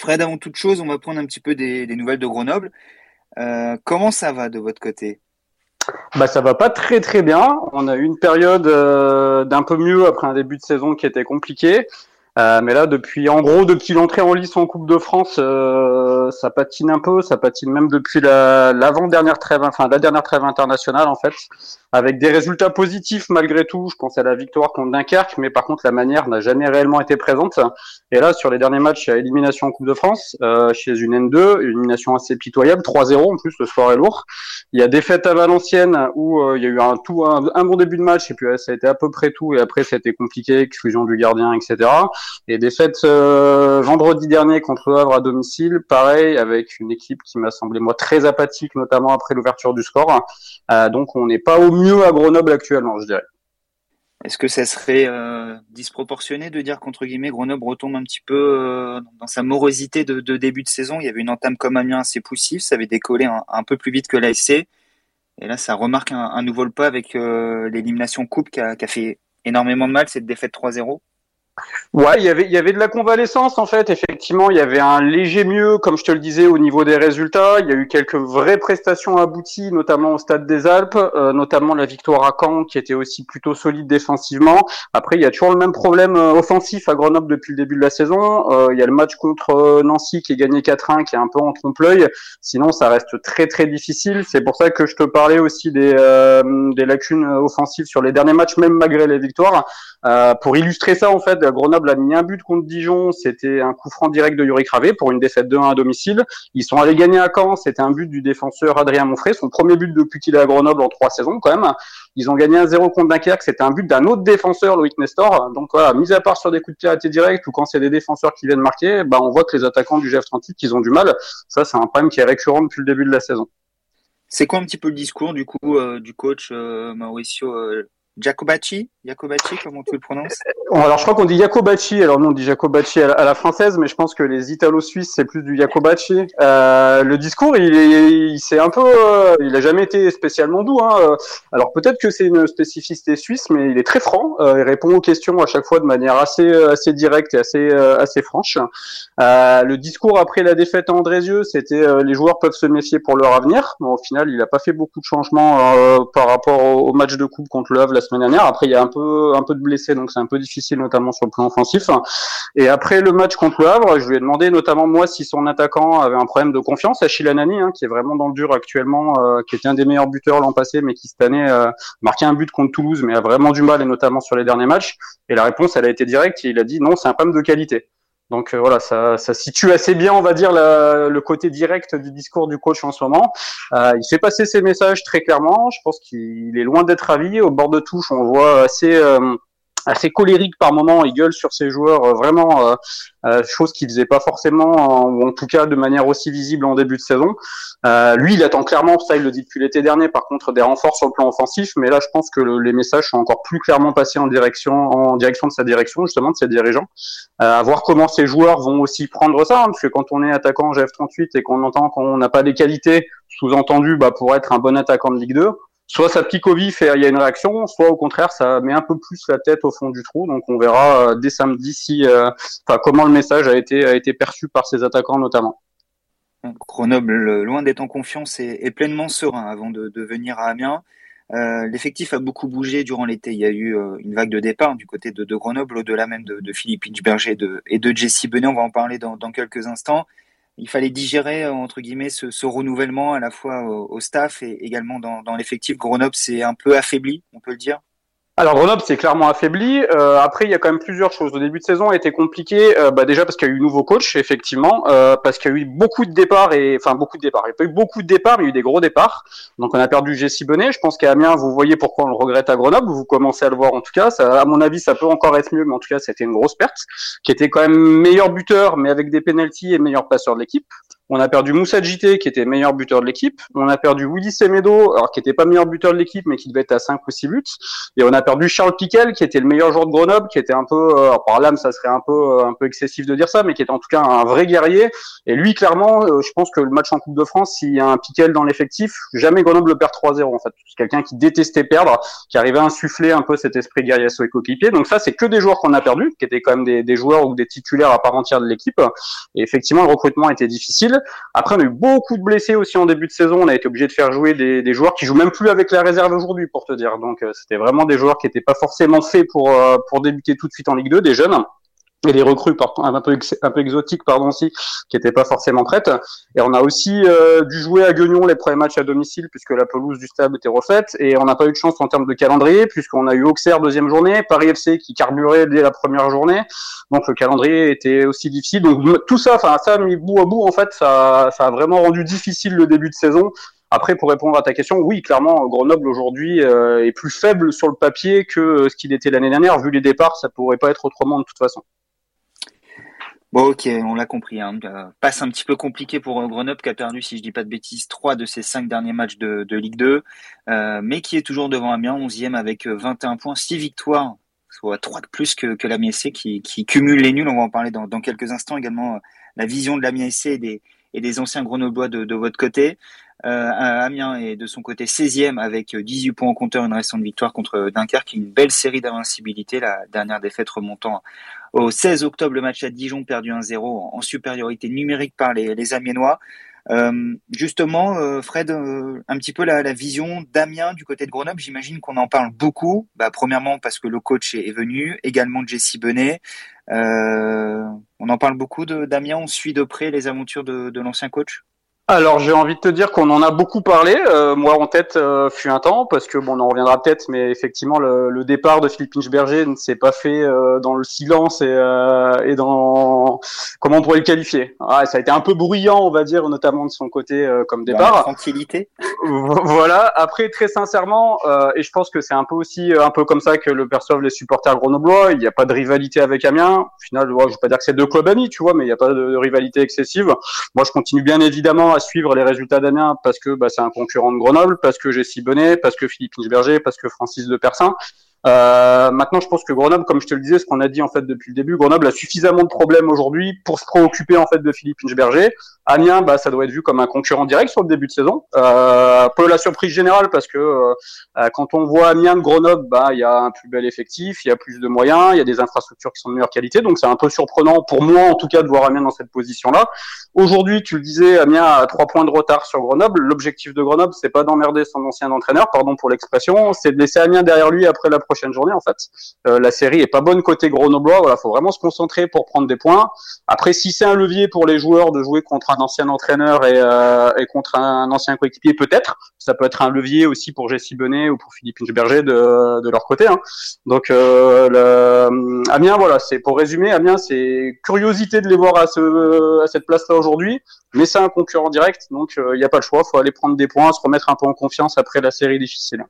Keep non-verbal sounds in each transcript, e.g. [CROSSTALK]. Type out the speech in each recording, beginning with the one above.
Fred, avant toute chose, on va prendre un petit peu des, nouvelles de Grenoble. Euh, comment ça va de votre côté? Bah ça va pas très très bien. On a eu une période euh, d'un peu mieux après un début de saison qui était compliqué. Euh, mais là, depuis, en gros, depuis l'entrée en lice en Coupe de France, euh, ça patine un peu, ça patine même depuis l'avant-dernière trêve, enfin la dernière trêve internationale en fait, avec des résultats positifs malgré tout. Je pense à la victoire contre Dunkerque, mais par contre la manière n'a jamais réellement été présente. Et là, sur les derniers matchs à élimination en Coupe de France, euh, chez une N2, une élimination assez pitoyable, 3-0 en plus, le score est lourd. Il y a défaite à Valenciennes où euh, il y a eu un tout un, bon début de match et puis ça a été à peu près tout. Et après, été compliqué, exclusion du gardien, etc. Et défaite euh, vendredi dernier contre Havre à domicile, pareil, avec une équipe qui m'a semblé moi très apathique, notamment après l'ouverture du score. Euh, donc on n'est pas au mieux à Grenoble actuellement, je dirais. Est-ce que ça serait euh, disproportionné de dire qu'entre guillemets Grenoble retombe un petit peu dans sa morosité de, début de saison? Il y avait une entame comme Amiens assez poussif, ça avait décollé un, peu plus vite que l'ASC. Et là, ça remarque un, nouveau pas avec l'élimination coupe qui a, fait énormément de mal, cette défaite 3-0. Ouais, il y avait il y avait de la convalescence en fait. Effectivement, il y avait un léger mieux, comme je te le disais, au niveau des résultats. Il y a eu quelques vraies prestations abouties, notamment au Stade des Alpes, euh, notamment la victoire à Caen, qui était aussi plutôt solide défensivement. Après, il y a toujours le même problème euh, offensif à Grenoble depuis le début de la saison. Euh, il y a le match contre Nancy qui est gagné 4-1, qui est un peu en trompe-l'œil. Sinon, ça reste très très difficile. C'est pour ça que je te parlais aussi des des lacunes offensives sur les derniers matchs, même malgré les victoires. pour illustrer ça, en fait Grenoble a mis un but contre Dijon, c'était un coup franc direct de Yuri Cravé pour une défaite de 1 à domicile. Ils sont allés gagner à Caen, c'était un but du défenseur Adrien Monfray, son premier but depuis qu'il est à Grenoble en trois saisons quand même. Ils ont gagné un 0 contre Dunkerque, c'était un but d'un autre défenseur, Loïc Nestor. Donc voilà, mis à part sur des coups de pied arrêtés directs ou quand c'est des défenseurs qui viennent marquer, bah on voit que les attaquants du GF38 ils ont du mal. Ça c'est un problème qui est récurrent depuis le début de la saison. C'est quoi un petit peu le discours du coup euh, du coach euh, Mauricio euh, Jacobacci Jacobacci, comment tu le prononces? Alors je crois qu'on dit Jacobacci, alors non on dit Jacobacci à la, française, mais je pense que les Italo-Suisses c'est plus du Jacobacci. Euh, le discours, il est, il c'est un peu, euh, il a jamais été spécialement doux. Hein. Alors peut-être que c'est une spécificité suisse, mais il est très franc. Euh, il répond aux questions à chaque fois de manière assez, assez directe et assez, assez franche. Euh, le discours après la défaite à Andrézieux, c'était les joueurs peuvent se méfier pour leur avenir. Bon, au final, il n'a pas fait beaucoup de changements par rapport au, match de coupe contre le la semaine dernière. Après, il y a un peu un peu de blessés, donc c'est un peu difficile, notamment sur le plan offensif. Et après le match contre le Havre, je lui ai demandé notamment moi si son attaquant avait un problème de confiance, Achille Anani, hein, qui est vraiment dans le dur actuellement, euh, qui était un des meilleurs buteurs l'an passé, mais qui cette année euh, marquait un but contre Toulouse, mais a vraiment du mal, et notamment sur les derniers matchs. Et la réponse, elle a été directe. il a dit non, c'est un problème de qualité. Donc euh, voilà, ça, ça, situe assez bien, on va dire, le côté direct du discours du coach en ce moment. Euh, il fait passer ses messages très clairement. Je pense qu'il est loin d'être ravi. Au bord de touche, on voit assez euh, assez colérique par moment, il gueule sur ses joueurs, euh, vraiment euh, euh, chose qu'il faisait pas forcément, ou en tout cas de manière aussi visible en début de saison. lui, il attend clairement, ça il le dit depuis l'été dernier, par contre des renforts sur le plan offensif, mais là je pense que les messages sont encore plus clairement passés en direction, en direction de sa direction, justement de ses dirigeants, à voir comment ses joueurs vont aussi prendre ça, hein, parce que quand on est attaquant en GF38 et qu'on entend qu'on n'a pas les qualités, sous-entendu bah, pour être un bon attaquant de Ligue 2, soit ça pique au vif et il y a une réaction, soit au contraire ça met un peu plus la tête au fond du trou. Donc on verra euh, dès samedi si, euh, enfin comment le message a été perçu par ses attaquants notamment. Grenoble, loin d'être en confiance, est, pleinement serein avant de, venir à Amiens. Euh, l'effectif a beaucoup bougé durant l'été. Il y a eu une vague de départ du côté de, Grenoble, au-delà même de, Philippe Hitchberger et de Jesse Benet. On va en parler dans quelques instants il fallait digérer entre guillemets ce, renouvellement à la fois au, staff et également dans, dans l'effectif. Grenoble s'est un peu affaibli, on peut le dire. Alors Grenoble c'est clairement affaibli. Euh, après il y a quand même plusieurs choses. Au début de saison a été compliqué. Euh, bah, déjà parce qu'il y a eu nouveau coach effectivement, euh, parce qu'il y a eu beaucoup de départs et enfin beaucoup de départs. Il n'y a pas eu beaucoup de départs, mais il y a eu des gros départs. Donc on a perdu Jessie Bonnet. Je pense qu'à Amiens vous voyez pourquoi on le regrette à Grenoble. Vous commencez à le voir en tout cas. Ça, à mon avis ça peut encore être mieux, mais en tout cas c'était une grosse perte. Qui était quand même meilleur buteur, mais avec des penalties et meilleur passeur de l'équipe. On a perdu Moussa Jité, qui était meilleur buteur de l'équipe. On a perdu Willy Semedo, alors qui était pas meilleur buteur de l'équipe, mais qui devait être à 5 ou 6 buts. Et on a perdu Charles Piquel, qui était le meilleur joueur de Grenoble, qui était un peu, euh, par l'âme, ça serait un peu, euh, un peu excessif de dire ça, mais qui était en tout cas un vrai guerrier. Et lui, clairement, euh, je pense que le match en Coupe de France, s'il y a un Piquel dans l'effectif, jamais Grenoble le perd 3-0 en fait. C'est quelqu'un qui détestait perdre, qui arrivait à insuffler un peu cet esprit guerrier à ses coéquipiers. Donc ça, c'est que des joueurs qu'on a perdus, qui étaient quand même des, des joueurs ou des titulaires à part entière de l'équipe. Et effectivement, le recrutement était difficile. Après, on a eu beaucoup de blessés aussi en début de saison. On a été obligé de faire jouer des, des joueurs qui jouent même plus avec la réserve aujourd'hui, pour te dire. Donc, euh, c'était vraiment des joueurs qui n'étaient pas forcément faits pour euh, pour débuter tout de suite en Ligue 2, des jeunes et des recrues un peu un peu exotiques pardon aussi qui n'étaient pas forcément prêtes. Et on a aussi euh, dû jouer à Guignon les premiers matchs à domicile puisque la pelouse du stade était refaite. Et on n'a pas eu de chance en termes de calendrier puisqu'on a eu Auxerre deuxième journée Paris FC qui carburait dès la première journée. Donc le calendrier était aussi difficile. Donc tout ça enfin ça mis bout à bout en fait ça ça a vraiment rendu difficile le début de saison. Après, pour répondre à ta question, oui, clairement, Grenoble aujourd'hui euh, est plus faible sur le papier que ce qu'il était l'année dernière. Vu les départs, ça pourrait pas être autrement de toute façon. Bon, ok, on l'a compris. Hein. Euh, passe un petit peu compliqué pour euh, Grenoble qui a perdu, si je dis pas de bêtises, trois de ses cinq derniers matchs de, Ligue 2, euh, mais qui est toujours devant Amiens, 11e avec 21 points, 6 victoires, soit 3 de plus que, que l'Amiens qui, cumule les nuls. On va en parler dans, quelques instants également. la vision de l'Amiens SC et des, et des anciens Grenoblois de, votre côté. Amiens est de son côté 16e avec 18 points en compteur, une récente victoire contre Dunkerque, une belle série d'invincibilité, la dernière défaite remontant au 16 octobre, le match à Dijon perdu 1-0 en supériorité numérique par les, les Amiénois. Euh, justement, euh, Fred, euh, un petit peu la, la vision d'Amiens du côté de Grenoble. J'imagine qu'on en parle beaucoup. Bah, premièrement parce que le coach est, venu, également Jesse Benet. On en parle beaucoup d'Amiens. On suit de près les aventures de, de l'ancien coach. Alors j'ai envie de te dire qu'on en a beaucoup parlé, euh, moi en tête euh, fut un temps, parce que bon on en reviendra peut-être, mais effectivement le, le, départ de Philippe Inchberger ne s'est pas fait euh, dans le silence et, euh, et, dans comment on pourrait le qualifier. Ah, ça a été un peu bruyant, on va dire, notamment de son côté euh, comme départ. tranquillité. voilà. Après très sincèrement, et je pense que c'est un peu aussi un peu comme ça que le perçoivent les supporters grenoblois. Il n'y a pas de rivalité avec Amiens. Au final, je vais pas dire que c'est deux clubs amis, tu vois, mais il n'y a pas de, de rivalité excessive. Moi je continue bien évidemment suivre les résultats d'Amiens parce que bah, c'est un concurrent de Grenoble, parce que j'ai Bonnet, parce que Philippe Berger, parce que Francis de Persin. Euh, maintenant, je pense que Grenoble, comme je te le disais, ce qu'on a dit en fait depuis le début, Grenoble a suffisamment de problèmes aujourd'hui pour se préoccuper en fait de Philippe Inchberger. Amiens, bah, ça doit être vu comme un concurrent direct sur le début de saison. Euh, peu la surprise générale parce que euh, quand on voit Amiens de Grenoble, bah, il y a un plus bel effectif, il y a plus de moyens, il y a des infrastructures qui sont de meilleure qualité, donc c'est un peu surprenant pour moi en tout cas de voir Amiens dans cette position-là. Aujourd'hui, tu le disais, Amiens a trois points de retard sur Grenoble. L'objectif de Grenoble, c'est pas d'emmerder son ancien entraîneur, pardon pour l'expression, c'est de laisser Amiens derrière lui après la prochaine journée en fait. Euh, la série est pas bonne côté grenoblois, voilà, faut vraiment se concentrer pour prendre des points. Après, si c'est un levier pour les joueurs de jouer contre un ancien entraîneur et, euh, contre un ancien coéquipier, peut-être. Ça peut être un levier aussi pour Jesse Bonnet ou pour Philippe Ingeberger de, de leur côté. Hein. Donc, euh, Amiens, voilà, c'est pour résumer, Amiens, c'est curiosité de les voir à, ce, à cette place-là aujourd'hui, mais c'est un concurrent direct, donc il n'y a pas le choix, faut aller prendre des points, se remettre un peu en confiance après la série difficile.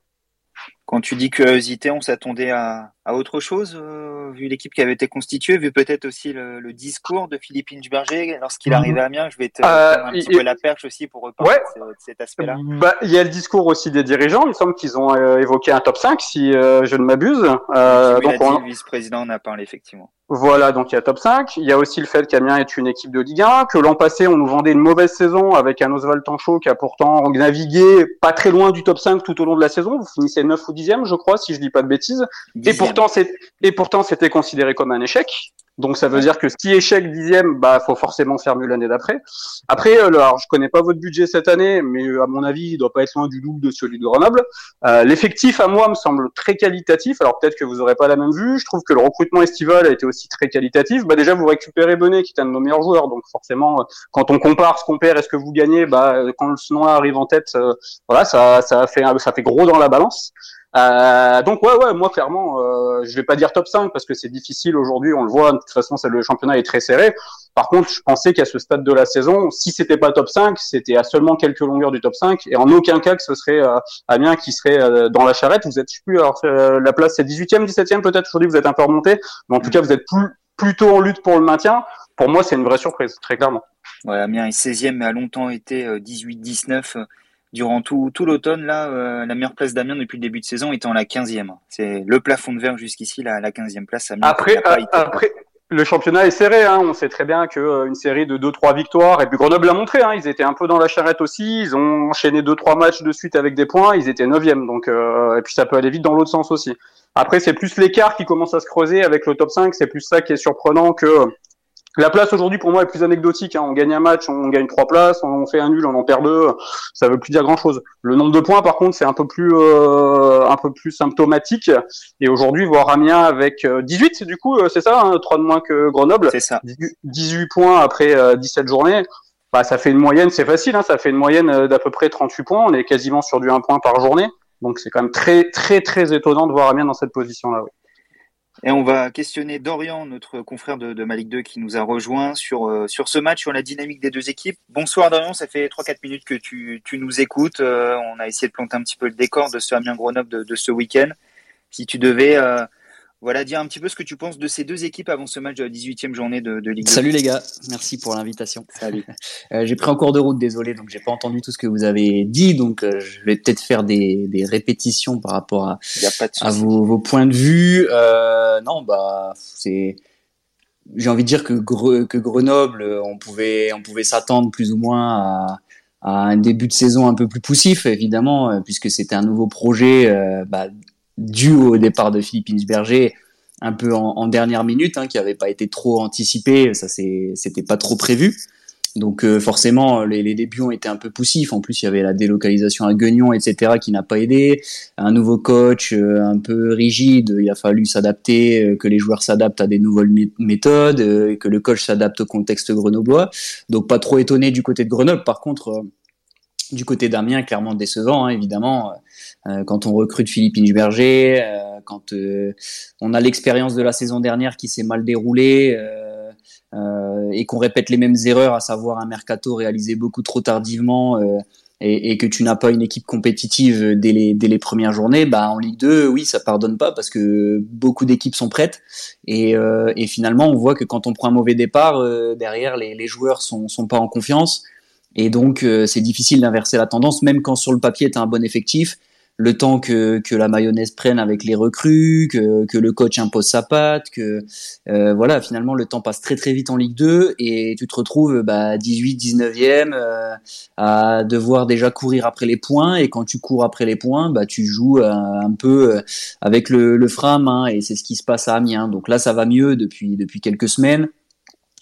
Quand tu dis curiosité, on s'attendait à, à, autre chose, euh, vu l'équipe qui avait été constituée, vu peut-être aussi le, le, discours de Philippe Inchberger lorsqu'il arrivait à Amiens? Je vais te euh, un petit peu la perche aussi pour reparler ouais. de, cet aspect-là. Bah, il y a le discours aussi des dirigeants. Il me semble qu'ils ont euh, évoqué un top 5, si euh, je ne m'abuse. Euh, donc on... le vice-président en a parlé, effectivement. Voilà, donc il y a top 5. Il y a aussi le fait qu'Amiens est une équipe de Ligue 1, que l'an passé, on nous vendait une mauvaise saison avec un Oswald Tanchot qui a pourtant navigué pas très loin du top 5 tout au long de la saison. Vous finissez 9 ou 10e, je crois, si je dis pas de bêtises. Et pourtant, et pourtant, c'était considéré comme un échec. Donc ça veut dire que si échec dixième, bah faut forcément faire mieux l'année d'après. Après, euh, alors je connais pas votre budget cette année, mais euh, à mon avis, il doit pas être loin du double de celui de Grenoble. Euh, L'effectif à moi me semble très qualitatif. Alors peut-être que vous aurez pas la même vue. Je trouve que le recrutement estival a été aussi très qualitatif. Bah déjà vous récupérez Bonnet qui est un de nos meilleurs joueurs, donc forcément quand on compare ce qu'on perd et ce que vous gagnez, bah quand ce nom-là arrive en tête, euh, voilà ça ça fait ça fait gros dans la balance. Euh, donc ouais ouais moi clairement euh, je vais pas dire top 5 parce que c'est difficile aujourd'hui on le voit. De toute façon le championnat est très serré. Par contre je pensais qu'à ce stade de la saison si c'était pas top 5 c'était à seulement quelques longueurs du top 5 et en aucun cas que ce serait euh, Amiens qui serait euh, dans la charrette. Vous êtes je sais plus alors euh, la place c'est 18e 17e peut-être? Aujourd'hui vous êtes un peu remonté. Mais en tout cas vous êtes plus, plutôt en lutte pour le maintien. Pour moi c'est une vraie surprise très clairement. Ouais, Amiens est 16e, mais a longtemps été 18-19 durant tout, tout l'automne, là, la meilleure place d'Amiens depuis le début de saison étant la 15e. C'est le plafond de verre jusqu'ici, la, la 15e place. Amiens après, après, le championnat est serré. Hein. On sait très bien qu'une euh, série de 2-3 victoires, et puis Grenoble l'a montré, hein. ils étaient un peu dans la charrette aussi. Ils ont enchaîné 2-3 matchs de suite avec des points. Ils étaient 9e. Donc, euh, et puis ça peut aller vite dans l'autre sens aussi. Après, c'est plus l'écart qui commence à se creuser avec le top 5. C'est plus ça qui est surprenant que la place aujourd'hui pour moi est plus anecdotique. Hein. On gagne un match, on gagne trois places, on fait un nul, on en perd deux. Ça veut plus dire grand chose. Le nombre de points, par contre, c'est un peu plus euh, un peu plus symptomatique. Et aujourd'hui, voir Amiens avec 18, euh, du coup, euh, c'est ça, hein, 3 de moins que Grenoble. C'est ça. 18 points après 17 journées. Bah, ça fait une moyenne, c'est facile. Hein, ça fait une moyenne d'à peu près 38 points. On est quasiment sur du 1 point par journée. Donc c'est quand même très très très étonnant de voir Amiens dans cette position-là. Oui. Et on va questionner Dorian, notre confrère de, de Malik 2 qui nous a rejoint sur, euh, sur ce match, sur la dynamique des deux équipes. Bonsoir Dorian, ça fait 3-4 minutes que tu, tu nous écoutes. Euh, on a essayé de planter un petit peu le décor de ce Amiens Grenoble de, de ce week-end. Si tu devais euh, voilà, dire un petit peu ce que tu penses de ces deux équipes avant ce match de la 18e journée de, de Ligue 2. Salut les gars, merci pour l'invitation. Salut. [LAUGHS] euh, j'ai pris en cours de route, désolé, donc j'ai pas entendu tout ce que vous avez dit, donc euh, je vais peut-être faire des, des, répétitions par rapport à, à vos, vos, points de vue. Euh, non, bah c'est, j'ai envie de dire que, que Grenoble, on pouvait, on pouvait s'attendre plus ou moins à, à, un début de saison un peu plus poussif, évidemment, euh, puisque c'était un nouveau projet. Euh, bah, dû au départ de Philippe Inchberger un peu en, dernière minute, hein, qui n'avait pas été trop anticipé, ça c'était pas trop prévu. Donc euh, forcément, les, débuts ont été un peu poussifs. En plus, il y avait la délocalisation à Guignon, etc., qui n'a pas aidé. Un nouveau coach euh, un peu rigide. Il a fallu s'adapter, euh, que les joueurs s'adaptent à des nouvelles méthodes, que le coach s'adapte au contexte grenoblois. Donc pas trop étonné du côté de Grenoble. Par contre, du côté d'Amiens, clairement décevant, hein, évidemment. Euh, quand on recrute Philippe Inchberger, euh, quand euh, on a l'expérience de la saison dernière qui s'est mal déroulée et qu'on répète les mêmes erreurs, à savoir un mercato réalisé beaucoup trop tardivement et, et, que tu n'as pas une équipe compétitive dès les, premières journées, bah en Ligue 2, oui, ça pardonne pas parce que beaucoup d'équipes sont prêtes et, et, finalement on voit que quand on prend un mauvais départ, derrière les, les joueurs sont, sont pas en confiance et donc c'est difficile d'inverser la tendance, même quand sur le papier tu as un bon effectif le temps que, que la mayonnaise prenne avec les recrues, que, que le coach impose sa patte, que euh, voilà, finalement le temps passe très très vite en Ligue 2 et tu te retrouves bah, 18, 19e euh, à devoir déjà courir après les points et quand tu cours après les points, bah tu joues euh, un peu avec le, le frein à main et c'est ce qui se passe à Amiens. Donc là ça va mieux depuis depuis quelques semaines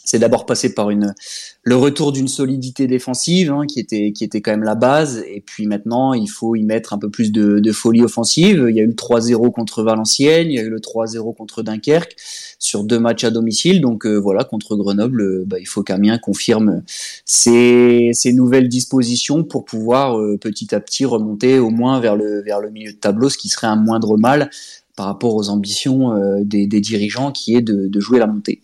c'est d'abord passé par une le retour d'une solidité défensive hein, qui était qui était quand même la base. Et puis maintenant il faut y mettre un peu plus de, folie offensive. Il y a eu le 3-0 contre Valenciennes il y a eu le 3-0 contre Dunkerque sur deux matchs à domicile. Donc euh, voilà contre Grenoble euh, bah, il faut qu'Amiens confirme ses, nouvelles dispositions pour pouvoir euh, petit à petit remonter au moins vers le vers le milieu de tableau ce qui serait un moindre mal par rapport aux ambitions des, dirigeants qui est de jouer la montée.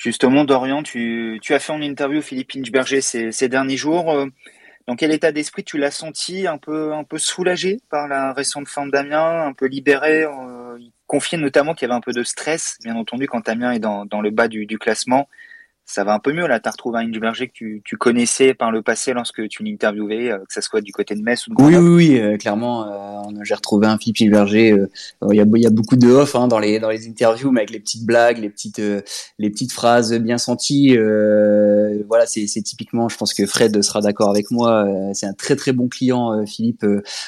Justement, Dorian, tu, tu, as fait en interview Philippe Inchberger ces, ces derniers jours. Euh, dans quel état d'esprit tu l'as senti un peu, un peu soulagé par la récente fin d'Amiens, un peu libéré euh, Il confiait notamment qu'il y avait un peu de stress, bien entendu, quand Amiens est dans, dans le bas du, du classement ça va un peu mieux là. Tu as retrouvé un Berger que tu, tu, connaissais par le passé lorsque tu l'interviewais, euh, que ça soit du côté de Metz ou de Oui, oui, oui, euh, clairement. Euh, j'ai retrouvé un Philippe Berger. Euh, il y, a, y, a, beaucoup de off hein, dans les dans les interviews, mais avec les petites blagues, les petites les petites phrases bien senties. voilà, c'est typiquement. Je pense que Fred sera d'accord avec moi. c'est un très très bon client, Philippe.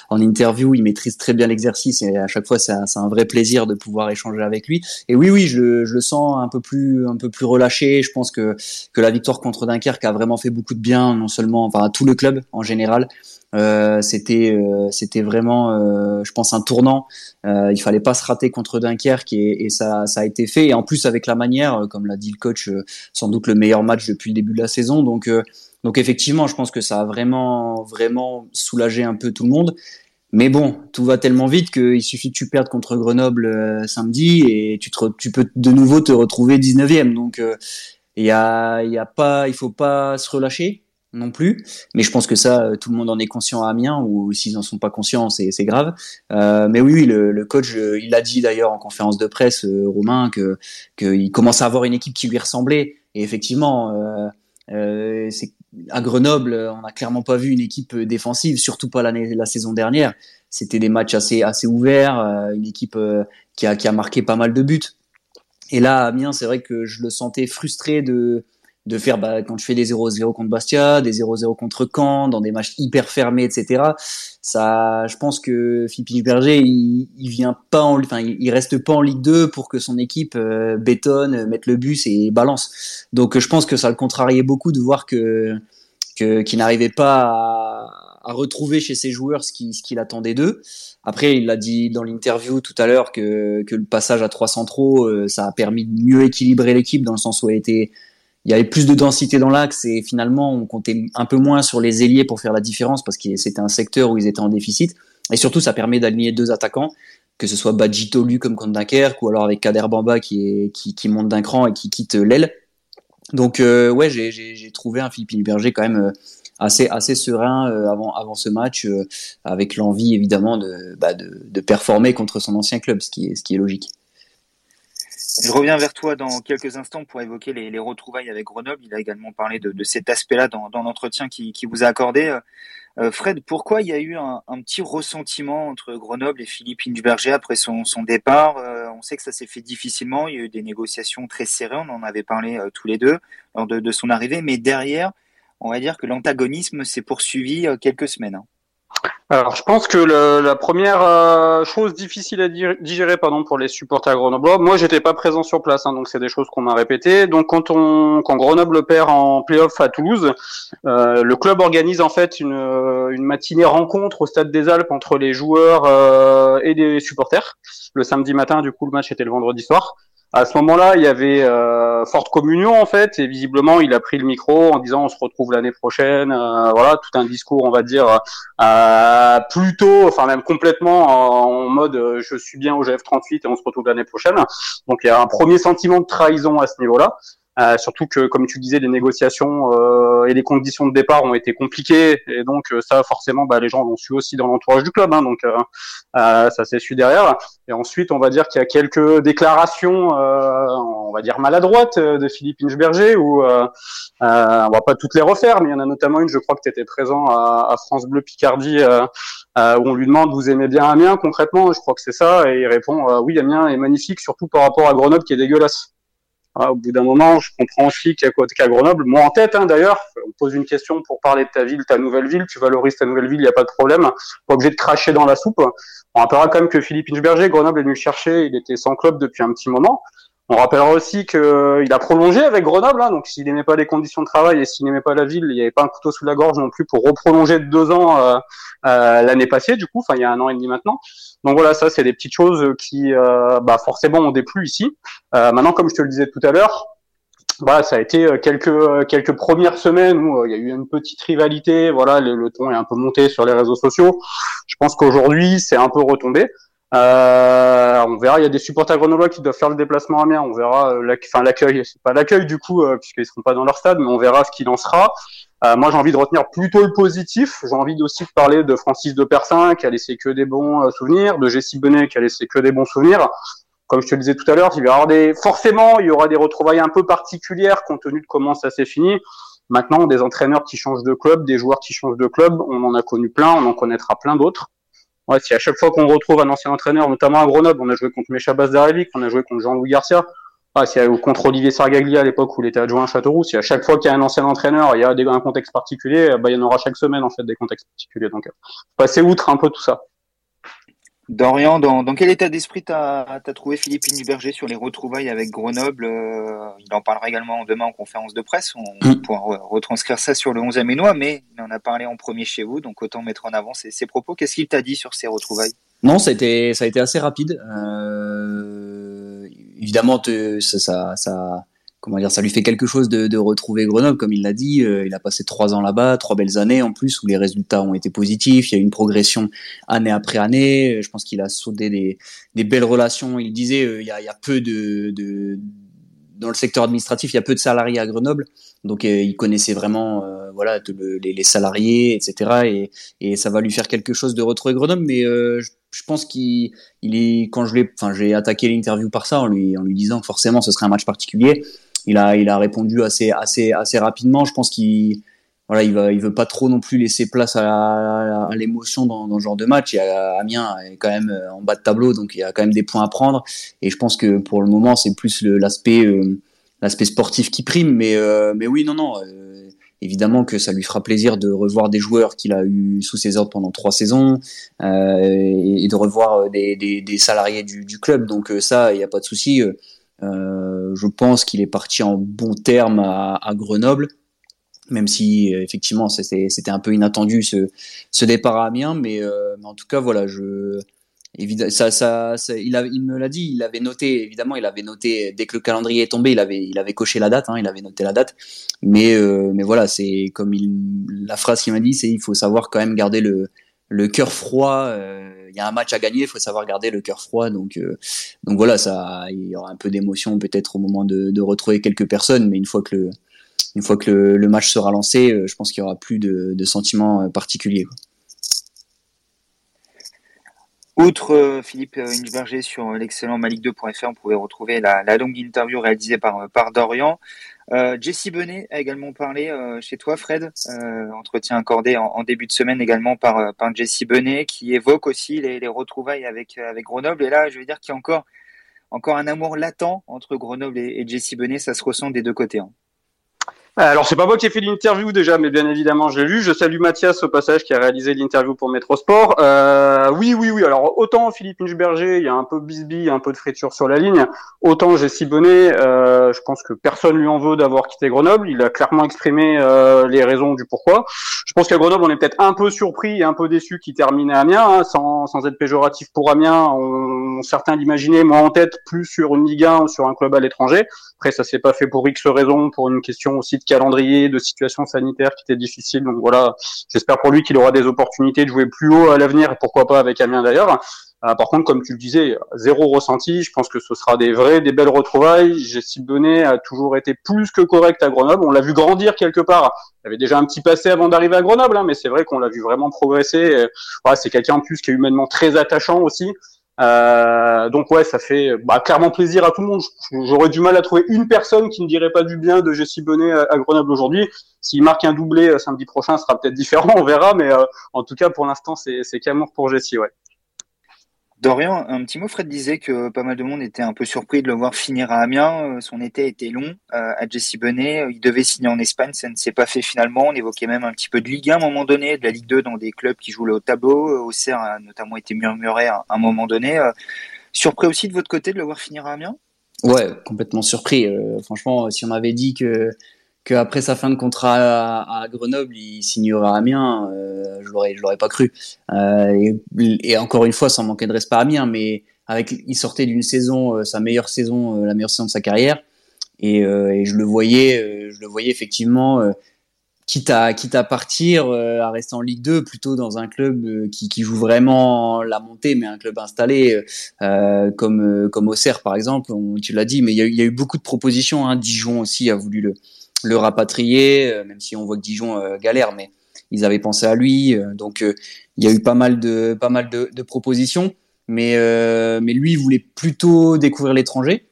en interview, il maîtrise très bien l'exercice et à chaque fois, c'est un, un, vrai plaisir de pouvoir échanger avec lui. Et oui, oui, je, je le sens un peu plus un peu plus relâché. Je pense que que, la victoire contre Dunkerque a vraiment fait beaucoup de bien, non seulement enfin, à tout le club en général. Euh, c'était euh, c'était vraiment euh, je pense un tournant il fallait pas se rater contre Dunkerque et, ça, a été fait et en plus avec la manière comme l'a dit le coach sans doute le meilleur match depuis le début de la saison donc donc effectivement je pense que ça a vraiment vraiment soulagé un peu tout le monde mais bon, tout va tellement vite qu'il suffit que tu perdes contre Grenoble samedi et tu, tu peux de nouveau te retrouver 19e. Donc il y a, il y a pas, il faut pas se relâcher non plus. Mais je pense que ça, tout le monde en est conscient à Amiens, ou s'ils en sont pas conscients, c'est, grave. Euh, mais oui, oui le, coach, il l'a dit d'ailleurs en conférence de presse, euh, Romain, que qu'il commence à avoir une équipe qui lui ressemblait. Et effectivement, c'est à Grenoble, on n'a clairement pas vu une équipe défensive, surtout pas l'année, la saison dernière. C'était des matchs assez, assez ouverts, une équipe qui, a, qui a marqué pas mal de buts. Et là, Amiens, c'est vrai que je le sentais frustré de, de faire bah, quand je fais des 0-0 contre Bastia, des 0-0 contre Caen, dans des matchs hyper fermés, etc. Ça, je pense que Philippe Berger, il, vient pas en, enfin, il reste pas en Ligue 2 pour que son équipe euh, bétonne, mette le bus et balance. Donc, je pense que ça le contrariait beaucoup de voir que qu'il n'arrivait pas à, à, retrouver chez ses joueurs ce qu'il ce qu'il attendait d'eux. Après, il l'a dit dans l'interview tout à l'heure que, que le passage à 3 centraux, euh, ça a permis de mieux équilibrer l'équipe dans le sens où elle était il y avait plus de densité dans l'axe et finalement on comptait un peu moins sur les ailiers pour faire la différence parce que c'était un secteur où ils étaient en déficit et surtout ça permet d'aligner deux attaquants que ce soit Badjito lui comme contre Dunkerque ou alors avec Kader Bamba qui, qui monte d'un cran et qui quitte l'aile donc euh, ouais j'ai trouvé un Philippe Berger quand même euh, assez serein euh, avant avant ce match avec l'envie évidemment de, bah, de, de performer contre son ancien club ce qui est ce qui est logique je reviens vers toi dans quelques instants pour évoquer les, retrouvailles avec Grenoble. Il a également parlé de, cet aspect-là dans, l'entretien qui, vous a accordé. Euh, Fred, pourquoi il y a eu un, petit ressentiment entre Grenoble et Philippe Inchberger après son, départ? Euh, On sait que ça s'est fait difficilement. Il y a eu des négociations très serrées. On en avait parlé euh, tous les deux lors de, son arrivée. Mais derrière, on va dire que l'antagonisme s'est poursuivi quelques semaines. Hein. Alors, je pense que la première euh, chose difficile à digérer, pardon, pour les supporters grenoblois, moi, j'étais pas présent sur place, hein, donc c'est des choses qu'on m'a répétées. Donc, quand on, quand Grenoble perd en playoff à Toulouse, euh, le club organise en fait une, matinée rencontre au stade des Alpes entre les joueurs euh, et les supporters. Le samedi matin, du coup, le match était le vendredi soir. À ce moment-là, il y avait euh, forte communion en fait, et visiblement, il a pris le micro en disant on se retrouve l'année prochaine. Euh, voilà, tout un discours, on va dire, euh, plutôt, enfin même complètement en, mode euh, je suis bien au GF38 et on se retrouve l'année prochaine. Donc il y a un premier sentiment de trahison à ce niveau-là. Euh, surtout que, comme tu disais, les négociations euh, et les conditions de départ ont été compliquées, et donc euh, ça, forcément, bah, les gens l'ont su aussi dans l'entourage du club, hein, donc ça s'est su derrière. Et ensuite, on va dire qu'il y a quelques déclarations, on va dire maladroites, de Philippe Inchberger, où on va pas toutes les refaire, mais il y en a notamment une, je crois que tu étais présent à, à, France Bleu Picardie, où on lui demande vous aimez bien Amiens concrètement, je crois que c'est ça, et il répond oui Amiens est magnifique, surtout par rapport à Grenoble qui est dégueulasse. Ah, au bout d'un moment, je comprends aussi qu'à Grenoble, moi en tête hein, d'ailleurs, on pose une question pour parler de ta ville, ta nouvelle ville, tu valorises ta nouvelle ville, il n'y a pas de problème, pas obligé de cracher dans la soupe. On rappellera quand même que Philippe Inchberger, Grenoble est venu le chercher, il était sans club depuis un petit moment. On rappellera aussi qu'il euh, a prolongé avec Grenoble, hein, donc s'il n'aimait pas les conditions de travail et s'il n'aimait pas la ville, il n'y avait pas un couteau sous la gorge non plus pour reprolonger de deux ans euh, euh, l'année passée, du coup, enfin il y a un an et demi maintenant. Donc voilà, ça c'est des petites choses qui, bah, forcément, ont déplu ici. maintenant, comme je te le disais tout à l'heure, voilà, ça a été quelques quelques premières semaines où il y a eu une petite rivalité. Voilà, le, ton est un peu monté sur les réseaux sociaux. Je pense qu'aujourd'hui, c'est un peu retombé. Euh, on verra, il y a des supporters grenoblois qui doivent faire le déplacement à Amiens. On verra, euh, enfin l'accueil, c'est pas l'accueil du coup, euh, puisqu'ils seront pas dans leur stade, mais on verra ce qu'il en sera. Euh, moi, j'ai envie de retenir plutôt le positif. J'ai envie aussi de parler de Francis de Persin, qui a laissé que des bons souvenirs, de Jessie Benet, qui a laissé que des bons souvenirs. Comme je te le disais tout à l'heure, il y avoir des, forcément, il y aura des retrouvailles un peu particulières compte tenu de comment ça s'est fini. Maintenant, des entraîneurs qui changent de club, des joueurs qui changent de club, on en a connu plein, on en connaîtra plein d'autres. Ouais, si à chaque fois qu'on retrouve un ancien entraîneur, notamment à Grenoble, on a joué contre Mecha Bazdarevic, on a joué contre Jean-Louis Garcia, ah, si, contre Olivier Sargaglia à l'époque où il était adjoint à Châteauroux, si à chaque fois qu'il y a un ancien entraîneur, il y a un contexte particulier, bah, il y en aura chaque semaine en fait des contextes particuliers. Donc, passer outre un peu tout ça. Dorian, dans, quel état d'esprit t'as as trouvé Philippe Inberger sur les retrouvailles avec Grenoble euh, Il en parlera également demain en conférence de presse. On, mm. pourra retranscrire ça sur le 11 Aménois, mais il en a parlé en premier chez vous, donc autant mettre en avant ses, ses propos. Qu'est-ce qu'il t'a dit sur ces retrouvailles? Non, ça a, été, ça a été assez rapide. Euh, évidemment, ça, ça, ça comment dire, ça lui fait quelque chose de, retrouver Grenoble, comme il l'a dit. Euh, il a passé trois ans là-bas, trois belles années en plus, où les résultats ont été positifs. Il y a eu une progression année après année. Je pense qu'il a sauté des, belles relations. Il disait, euh, il, y a, il, peu de, dans le secteur administratif, il y a peu de salariés à Grenoble, donc euh, il connaissait vraiment, voilà, les, les, salariés, etc. Et, ça va lui faire quelque chose de retrouver Grenoble, mais je, pense qu'il il est quand je l'ai enfin j'ai attaqué l'interview par ça en lui en lui disant que forcément ce serait un match particulier il a, il a répondu assez, assez, assez rapidement. Je pense qu'il voilà, il il veut pas trop non plus laisser place à, l'émotion dans, ce genre de match. A Amiens est quand même euh, en bas de tableau, donc il y a quand même des points à prendre. Et je pense que pour le moment, c'est plus l'aspect, euh, l'aspect sportif qui prime. Mais, euh, mais oui, non, non. évidemment que ça lui fera plaisir de revoir des joueurs qu'il a eu sous ses ordres pendant trois saisons et, de revoir des, des, des salariés du, du, club. Donc ça, il n'y a pas de souci. Je pense qu'il est parti en bon terme à, Grenoble même si euh, effectivement c'était un peu inattendu ce, départ à Amiens, mais, euh, mais en tout cas voilà, je il, me l'a dit, il avait noté, évidemment, il avait noté dès que le calendrier est tombé, il avait, coché la date, hein, il avait noté la date. Mais, euh, voilà, c'est comme la phrase qu'il m'a dit, c'est il faut savoir quand même garder le, le cœur froid. Il y a un match à gagner, il faut savoir garder le cœur froid. Donc, donc voilà, ça, il y aura un peu d'émotion peut-être au moment de, retrouver quelques personnes, mais une fois que le, une fois que le, match sera lancé, euh, je pense qu'il y aura plus de, sentiments euh, particuliers. Outre euh, Philippe Inchberger sur l'excellent Malik2.fr, on pouvait retrouver la, longue interview réalisée par, par Dorian. Jesse Benet a également parlé chez toi, Fred. entretien accordé en, début de semaine également par, par Jesse Benet, qui évoque aussi les, retrouvailles avec, avec Grenoble. Et là, je veux dire qu'il y a encore, encore un amour latent entre Grenoble et, et Jesse Benet. Ça se ressent des deux côtés. Hein. Alors c'est pas moi qui ai fait l'interview déjà, mais bien évidemment je l'ai lu. Je salue Mathias au passage qui a réalisé l'interview pour Metrosport. Euh, oui, oui, oui. Alors autant Philippe Inchberger, il y a un peu bisbille, un peu de friture sur la ligne. Autant j'ai Sibonnet, euh, je pense que personne lui en veut d'avoir quitté Grenoble. Il a clairement exprimé euh, les raisons du pourquoi. Je pense qu'à Grenoble on est peut-être un peu surpris et un peu déçu qu'il termine à Amiens, hein, sans, sans être péjoratif pour Amiens. On, certains l'imaginaient, moi en tête, plus sur une Ligue 1 ou sur un club à l'étranger. Après ça s'est pas fait pour X raisons, pour une question aussi calendrier, de situation sanitaire qui était difficile. Donc voilà, j'espère pour lui qu'il aura des opportunités de jouer plus haut à l'avenir pourquoi pas avec Amiens d'ailleurs. Euh, par contre, comme tu le disais, zéro ressenti. Je pense que ce sera des vrais, des belles retrouvailles. Jessie Bonnet a toujours été plus que correct à Grenoble. On l'a vu grandir quelque part. Il avait déjà un petit passé avant d'arriver à Grenoble, hein, mais c'est vrai qu'on l'a vu vraiment progresser. Voilà, c'est quelqu'un en plus qui est humainement très attachant aussi. Euh, donc ouais, ça fait bah, clairement plaisir à tout le monde. J'aurais du mal à trouver une personne qui ne dirait pas du bien de Jesse Bonnet à Grenoble aujourd'hui. S'il marque un doublé euh, samedi prochain, ce sera peut-être différent, on verra. Mais euh, en tout cas, pour l'instant, c'est qu'amour pour Jesse, ouais. Dorian, un petit mot, Fred disait que pas mal de monde était un peu surpris de le voir finir à Amiens. Euh, son été était long euh, à Jesse Benet. Il devait signer en Espagne, ça ne s'est pas fait finalement. On évoquait même un petit peu de Ligue 1 à un moment donné, de la Ligue 2 dans des clubs qui jouent le haut tableau. Auxerre a notamment été murmuré à un moment donné. Euh, surpris aussi de votre côté de le voir finir à Amiens? Ouais, complètement surpris. franchement, si on m'avait dit que qu'après sa fin de contrat à, Grenoble, il signera Amiens, euh, je l'aurais, l'aurais pas cru. Euh, et, encore une fois, sans manquer de respect à Amiens, mais avec, il sortait d'une saison, euh, sa meilleure saison, la meilleure saison de sa carrière, et, je le voyais, je le voyais effectivement, quitte à, quitte à partir, à rester en Ligue 2, plutôt dans un club qui, joue vraiment la montée, mais un club installé, comme, comme Auxerre par exemple. Tu l'as dit, mais il y, a, il y a eu beaucoup de propositions. Hein. Dijon aussi a voulu le le rapatrier, euh, même si on voit que Dijon euh, galère, mais ils avaient pensé à lui. Euh, donc il y a eu pas mal de pas mal de, propositions, mais mais lui il voulait plutôt découvrir l'étranger.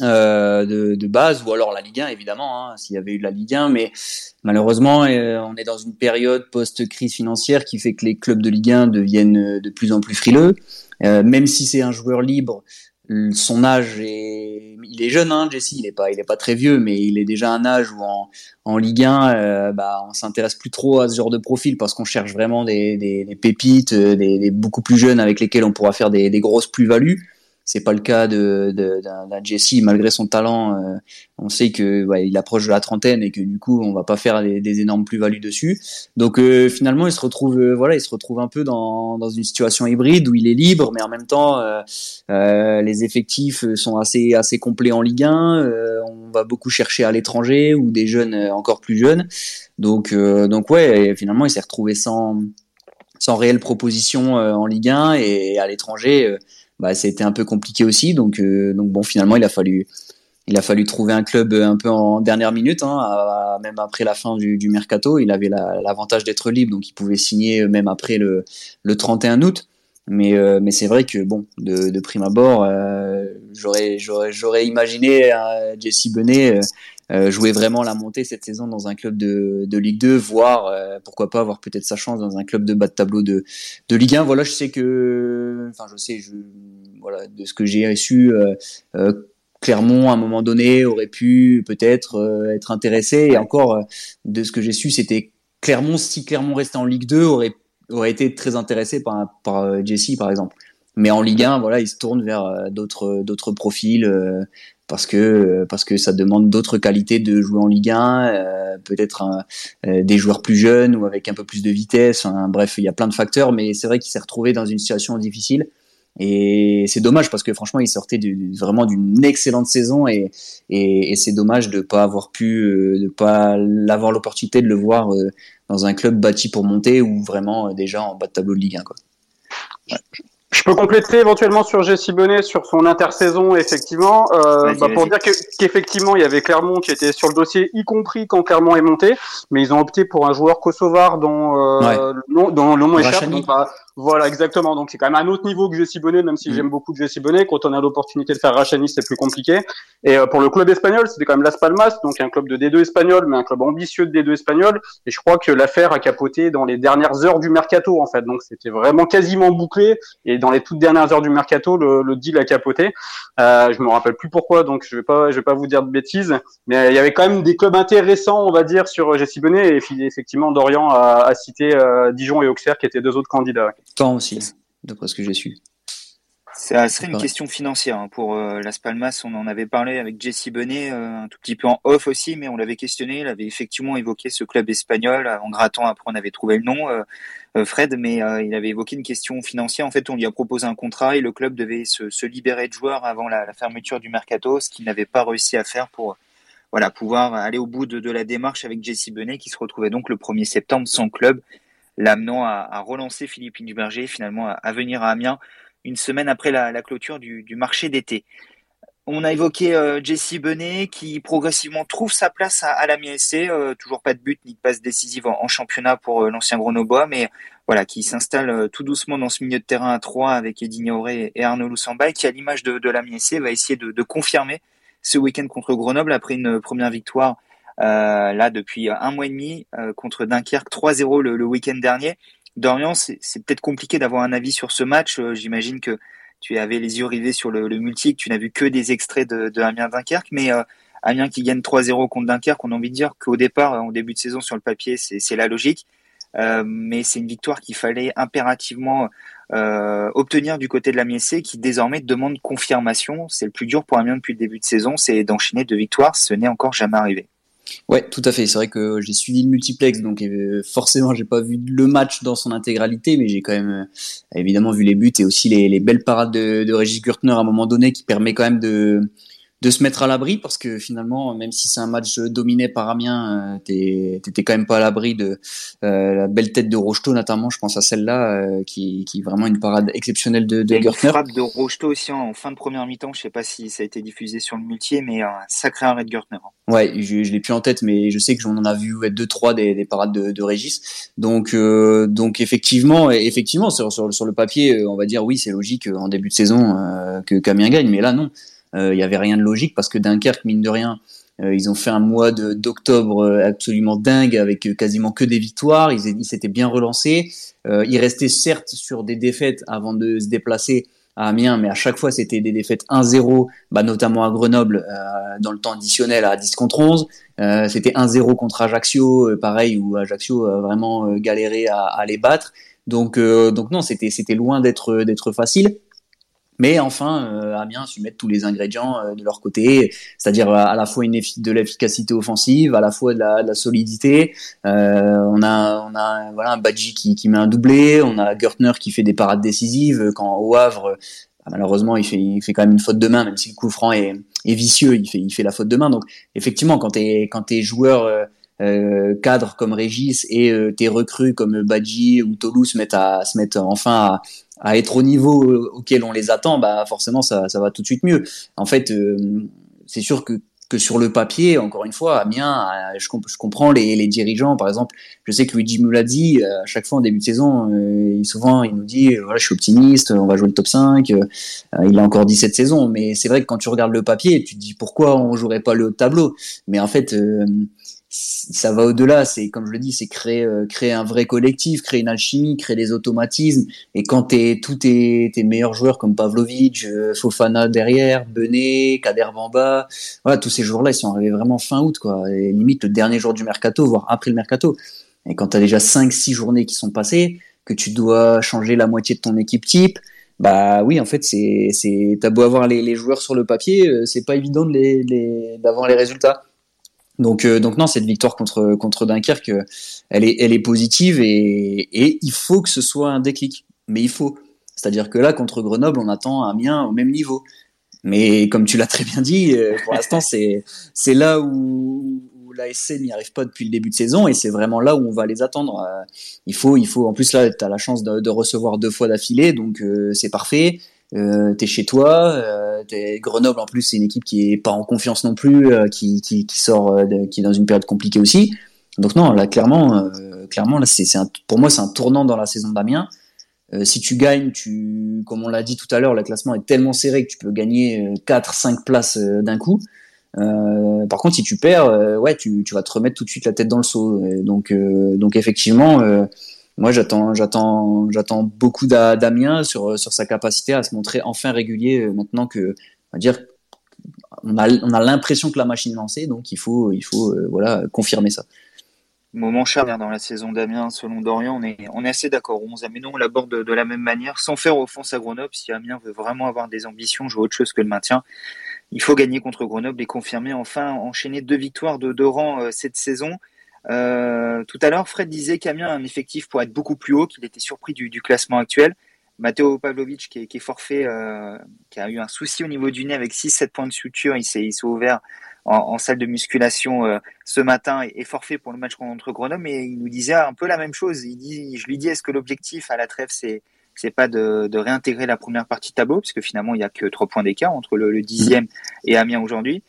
de, base, ou alors la Ligue 1 évidemment, hein, s'il y avait eu la Ligue 1, mais malheureusement on est dans une période post-crise financière qui fait que les clubs de Ligue 1 deviennent de plus en plus frileux. même si c'est un joueur libre, son âge est, il est jeune, hein, Jesse, il est pas, il est pas très vieux, mais il est déjà un âge où en, en Ligue 1, euh, bah, on s'intéresse plus trop à ce genre de profil parce qu'on cherche vraiment des, des, des pépites, euh, des, des, beaucoup plus jeunes avec lesquels on pourra faire des, des grosses plus-values. C'est pas le cas de, d'un Jesse malgré son talent. Euh, on sait que il approche de la trentaine et que du coup on va pas faire des, énormes plus-values dessus. Donc euh, finalement il se retrouve euh, voilà il se retrouve un peu dans, dans une situation hybride où il est libre mais en même temps les effectifs sont assez assez complets en Ligue 1. on va beaucoup chercher à l'étranger ou des jeunes encore plus jeunes. Donc donc ouais finalement il s'est retrouvé sans sans réelle proposition en Ligue 1 et à l'étranger bah, c'était un peu compliqué aussi. Donc, euh, donc bon, finalement, il a fallu, il a fallu trouver un club un peu en dernière minute, hein, même après la fin du, mercato. Il avait l'avantage d'être libre, donc il pouvait signer même après le, le 31 août. Mais, mais c'est vrai que bon, de, prime abord, j'aurais imaginé Jesse Benet euh, jouer vraiment la montée cette saison dans un club de, de Ligue 2, voire euh, pourquoi pas avoir peut-être sa chance dans un club de bas de tableau de, de Ligue 1. Voilà, je sais que, enfin, je sais, voilà, de ce que j'ai reçu, euh, Clermont à un moment donné aurait pu peut-être être intéressé. Et encore, de ce que j'ai su, c'était Clermont, si Clermont restait en Ligue 2, aurait aurait été très intéressé par, par Jesse par exemple. Mais en Ligue 1, voilà, il se tourne vers d'autres d'autres profils, parce que parce que ça demande d'autres qualités de jouer en Ligue 1, euh, peut-être euh, des joueurs plus jeunes ou avec un peu plus de vitesse. bref, il y a plein de facteurs, mais c'est vrai qu'il s'est retrouvé dans une situation difficile. Et c'est dommage parce que franchement, il sortait vraiment d'une excellente saison et, et, c'est dommage de pas avoir pu, euh, de pas avoir l'opportunité de le voir dans un club bâti pour monter ou vraiment déjà en bas de tableau de Ligue 1. Quoi. Je peux compléter éventuellement sur Jesse Bonnet sur son intersaison, effectivement, euh, bah, pour dire qu'effectivement il y avait Clermont qui était sur le dossier, y compris quand Clermont est monté, mais ils ont opté pour un joueur kosovar dont euh, le nom, dont le nom échappe. Donc, bah, voilà, exactement. Donc c'est quand même un autre niveau que Jesse Bonnet, même si mm. j'aime beaucoup Jesse Bonnet. Quand on a l'opportunité de faire Rachani, c'est plus compliqué. Et euh, pour le club espagnol, c'était quand même Las Palmas, donc un club de D2 espagnol, mais un club ambitieux de D2 espagnol. Et je crois que l'affaire a capoté dans les dernières heures du mercato, en fait. Donc c'était vraiment quasiment bouclé. Et dans les toutes dernières heures du mercato, le, le deal a capoté. Euh, je me rappelle plus pourquoi, donc je vais pas, je vais pas vous dire de bêtises. Mais il y avait quand même des clubs intéressants, on va dire, sur Jesse Bonnet. Et effectivement, Dorian a, a cité euh, Dijon et Auxerre, qui étaient deux autres candidats. Tant aussi, d'après ce que j'ai su. Ça serait une question financière hein, pour euh, Las Palmas. On en avait parlé avec Jesse Bonnet euh, un tout petit peu en off aussi, mais on l'avait questionné. Il avait effectivement évoqué ce club espagnol en grattant. Après, on avait trouvé le nom, euh, Fred, mais il avait évoqué une question financière. En fait, on lui a proposé un contrat et le club devait se, libérer de joueurs avant la, fermeture du mercato, ce qu'il n'avait pas réussi à faire pour voilà pouvoir aller au bout de, la démarche avec Jesse Bonnet, qui se retrouvait donc le 1er septembre sans club l'amenant à, relancer Philippe Inchberger, finalement à, venir à Amiens une semaine après la, clôture du, marché d'été. On a évoqué euh, Jesse Benet qui progressivement trouve sa place à, l'Amiens SC, euh, toujours pas de but ni de passe décisive en, championnat pour euh, l'ancien Grenoble, mais voilà qui s'installe tout doucement dans ce milieu de terrain à 3 avec Eddie Niauré et Arnaud Loussamba et qui à l'image de, de SC va essayer de, confirmer ce week-end contre Grenoble après une première victoire là depuis un mois et demi euh, contre Dunkerque 3-0 le, week-end dernier. Dorian, c'est peut-être compliqué d'avoir un avis sur ce match. Euh, j'imagine que tu avais les yeux rivés sur le, multi, que tu n'as vu que des extraits de, Amiens-Dunkerque, mais Amiens qui gagne 3-0 contre Dunkerque, on a envie de dire qu'au départ, en début de saison sur le papier, c'est la logique. mais c'est une victoire qu'il fallait impérativement obtenir du côté de la C qui désormais demande confirmation. C'est le plus dur pour Amiens depuis le début de saison, c'est d'enchaîner deux victoires. Ce n'est encore jamais arrivé. Ouais, tout à fait. C'est vrai que j'ai suivi le multiplex, donc euh, forcément, j'ai pas vu le match dans son intégralité, mais j'ai quand même euh, évidemment vu les buts et aussi les, les belles parades de, de Régis Gürtner à un moment donné, qui permet quand même de de se mettre à l'abri parce que finalement, même si c'est un match dominé par Amiens, euh, t'étais quand même pas à l'abri de euh, la belle tête de Rocheteau, notamment. Je pense à celle-là, euh, qui, qui est vraiment une parade exceptionnelle de, de Gertner. frappe de Rocheteau aussi en fin de première mi-temps. Je sais pas si ça a été diffusé sur le multier, mais un sacré arrêt de Gertner. Ouais, je, je l'ai plus en tête, mais je sais que j'en en a vu deux trois des, des parades de, de Régis. Donc, euh, donc effectivement, effectivement, sur, sur, sur, le papier, on va dire oui, c'est logique en début de saison que qu'Amiens gagne, mais là non il euh, n'y avait rien de logique parce que Dunkerque, mine de rien, euh, ils ont fait un mois d'octobre euh, absolument dingue avec quasiment que des victoires. Ils, s'étaient bien relancés. ils restaient certes sur des défaites avant de se déplacer à Amiens, mais à chaque fois c'était des défaites 1-0, bah, notamment à Grenoble dans le temps additionnel à 10 contre 11. c'était 1-0 contre Ajaccio, pareil où Ajaccio a vraiment galéré à, les battre. Donc, donc non, c'était loin d'être facile. Mais enfin, euh, Amiens a su mettre tous les ingrédients euh, de leur côté, c'est-à-dire à la fois une de l'efficacité offensive, à la fois de la, de la solidité. Euh, on a, on a voilà, un Badji qui, qui met un doublé, on a Gertner qui fait des parades décisives. Quand au Havre, bah, malheureusement, il fait, il fait quand même une faute de main, même si le coup franc est, est vicieux, il fait, il fait la faute de main. Donc, effectivement, quand t'es, quand t'es joueur euh, euh cadre comme Régis et euh, tes recrues comme Badji ou Toulouse se mettent à se mettent enfin à, être au niveau auquel on les attend, bah forcément ça, ça va tout de suite mieux. En fait, euh, c'est sûr que que sur le papier, encore une fois, Amiens, euh, je, je comprends les, les, dirigeants, par exemple, je sais que Luigi Mulazzi, euh, à chaque fois en début de saison, euh, souvent il nous dit, voilà, je suis optimiste, on va jouer le top 5, il a encore dit cette saison, mais c'est vrai que quand tu regardes le papier, tu te dis pourquoi on jouerait pas le haut tableau, mais en fait, ça va au-delà. C'est comme je le dis, c'est créer euh, créer un vrai collectif, créer une alchimie, créer des automatismes. Et quand t'es tous tes, tes meilleurs joueurs comme Pavlovic, euh, Fofana derrière, Benet, Kader Bamba, voilà, tous ces joueurs-là, ils sont arrivés vraiment fin août, quoi. Et limite le dernier jour du mercato, voire après le mercato. Et quand t'as déjà 5-6 journées qui sont passées, que tu dois changer la moitié de ton équipe type, bah oui, en fait, c'est c'est t'as beau avoir les, les joueurs sur le papier, euh, c'est pas évident de les d'avoir les résultats. Donc, euh, donc non, cette victoire contre contre Dunkerque, euh, elle est elle est positive et, et il faut que ce soit un déclic. Mais il faut, c'est-à-dire que là contre Grenoble, on attend un mien au même niveau. Mais comme tu l'as très bien dit, euh, pour l'instant c'est là où, où l'ASC n'y arrive pas depuis le début de saison et c'est vraiment là où on va les attendre. il faut il faut en plus là tu as la chance de recevoir deux fois d'affilée donc c'est parfait euh, t'es chez toi, euh, t'es Grenoble en plus c'est une équipe qui est pas en confiance non plus, euh, qui, qui, qui, sort, euh, qui est dans une période compliquée aussi. Donc non, là clairement, euh, clairement là c'est, pour moi c'est un tournant dans la saison d'Amiens. si tu gagnes, tu, comme on l'a dit tout à l'heure, le classement est tellement serré que tu peux gagner 4-5 places d'un coup. par contre, si tu perds, ouais, tu, tu vas te remettre tout de suite la tête dans le seau. donc, donc effectivement, moi, j'attends, j'attends, j'attends beaucoup d'Amiens sur sur sa capacité à se montrer enfin régulier euh, maintenant que, on va dire, on a on a l'impression que la machine est lancée, donc il faut il faut euh, voilà confirmer ça. Moment charnière dans la saison d'Amiens, selon Dorian, on est, on est assez d'accord. On nous, on l'aborde de, de, la même manière, sans faire offense à Grenoble. Si Amiens veut vraiment avoir des ambitions, jouer autre chose que le maintien, il faut gagner contre Grenoble et confirmer enfin, enchaîner deux victoires de deux rangs euh, cette saison. Euh, tout à l'heure, Fred disait qu'Amiens a un effectif pour être beaucoup plus haut, qu'il était surpris du, classement actuel. Matteo Pavlovic, qui est, forfait, euh, qui a eu un souci au niveau du nez avec 6-7 points de suture, il s'est ouvert en, salle de musculation euh, ce matin et, forfait pour le match contre Grenoble. Et il nous disait un peu la même chose. Il dit, je lui dis, est-ce que l'objectif à la trêve, c'est c'est pas de, réintégrer la première partie de tableau, puisque finalement il y a que trois points d'écart entre le, le dixième et Amiens aujourd'hui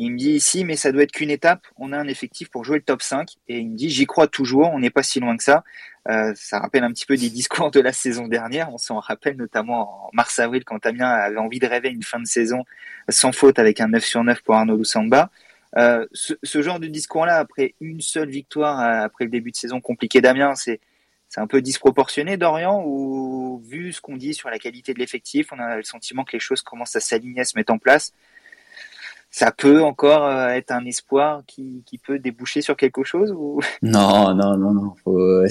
il me dit ici, mais ça doit être qu'une étape. On a un effectif pour jouer le top 5. Et il me dit, j'y crois toujours. On n'est pas si loin que ça. Euh, ça rappelle un petit peu des discours de la saison dernière. On s'en rappelle notamment en mars-avril quand Amiens avait envie de rêver une fin de saison sans faute avec un 9 sur 9 pour Arnaud Loussamba. Euh, ce, ce, genre de discours-là, après une seule victoire, euh, après le début de saison compliqué d'Amiens, c'est c'est un peu disproportionné, Dorian, ou vu ce qu'on dit sur la qualité de l'effectif, on a le sentiment que les choses commencent à s'aligner, à se mettre en place ça peut encore euh, être un espoir qui, qui, peut déboucher sur quelque chose ou? [LAUGHS] Non, non, non, non. Faut...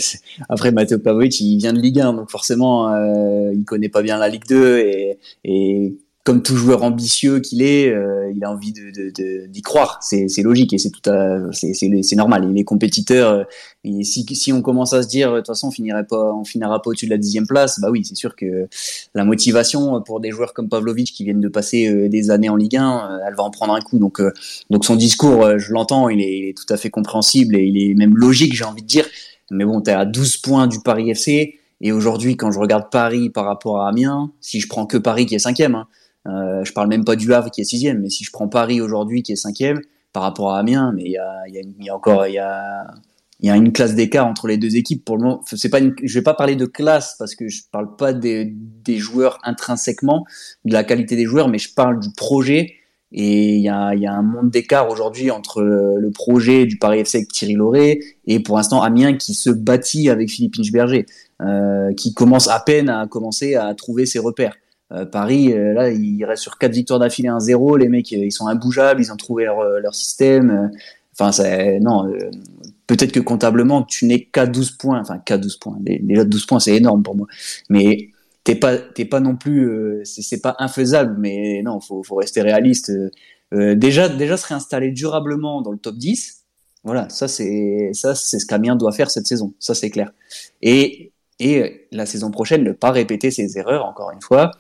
Après, Matteo Pavlovic, il vient de Ligue 1, donc forcément, euh, il connaît pas bien la Ligue 2 et, et comme tout joueur ambitieux qu'il est, euh, il a envie d'y croire. C'est, logique et c'est tout c'est, normal. Il est compétiteur. Euh, si, on commence à se dire, de toute façon, on finirait pas, on finira pas au-dessus de la dixième place, bah oui, c'est sûr que la motivation pour des joueurs comme Pavlovic qui viennent de passer euh, des années en Ligue 1, elle va en prendre un coup. Donc, son discours, je l'entends, il est, il est tout à fait compréhensible et il est même logique, j'ai envie de dire. Mais bon, t'es à 12 points du Paris FC. Et aujourd'hui, quand je regarde Paris par rapport à Amiens, si je prends que Paris qui est cinquième, hein, euh, je parle même pas du Havre qui est sixième, mais si je prends Paris aujourd'hui qui est cinquième par rapport à Amiens, mais il y a, y, a, y a, encore il y a il y a une classe d'écart entre les deux équipes. Pour le moment, c'est pas je vais pas parler de classe parce que je parle pas des, joueurs intrinsèquement, de la qualité des joueurs, mais je parle du projet. Et il y a, y a un monde d'écart aujourd'hui entre le projet du Paris FC avec Thierry Lauré et pour l'instant Amiens qui se bâtit avec Philippe Inchberger, euh, qui commence à peine à commencer à trouver ses repères. Euh, Paris, euh, là, il reste sur quatre victoires d'affilée 1-0. Les mecs, ils sont imbougeables, ils ont trouvé leur, euh, leur système. Enfin, non. Peut-être que comptablement, tu n'es qu'à 12 points. Enfin, qu'à 12 points. Déjà 12 points, c'est énorme pour moi. Mais t'es pas, t'es pas non plus. c'est pas infaisable, mais non, faut, faut rester réaliste. déjà, déjà se réinstaller durablement dans le top 10. Voilà, ça c'est ça c'est ce qu'Amiens doit faire cette saison. Ça c'est clair. Et et la saison prochaine, ne pas répéter ses erreurs encore une fois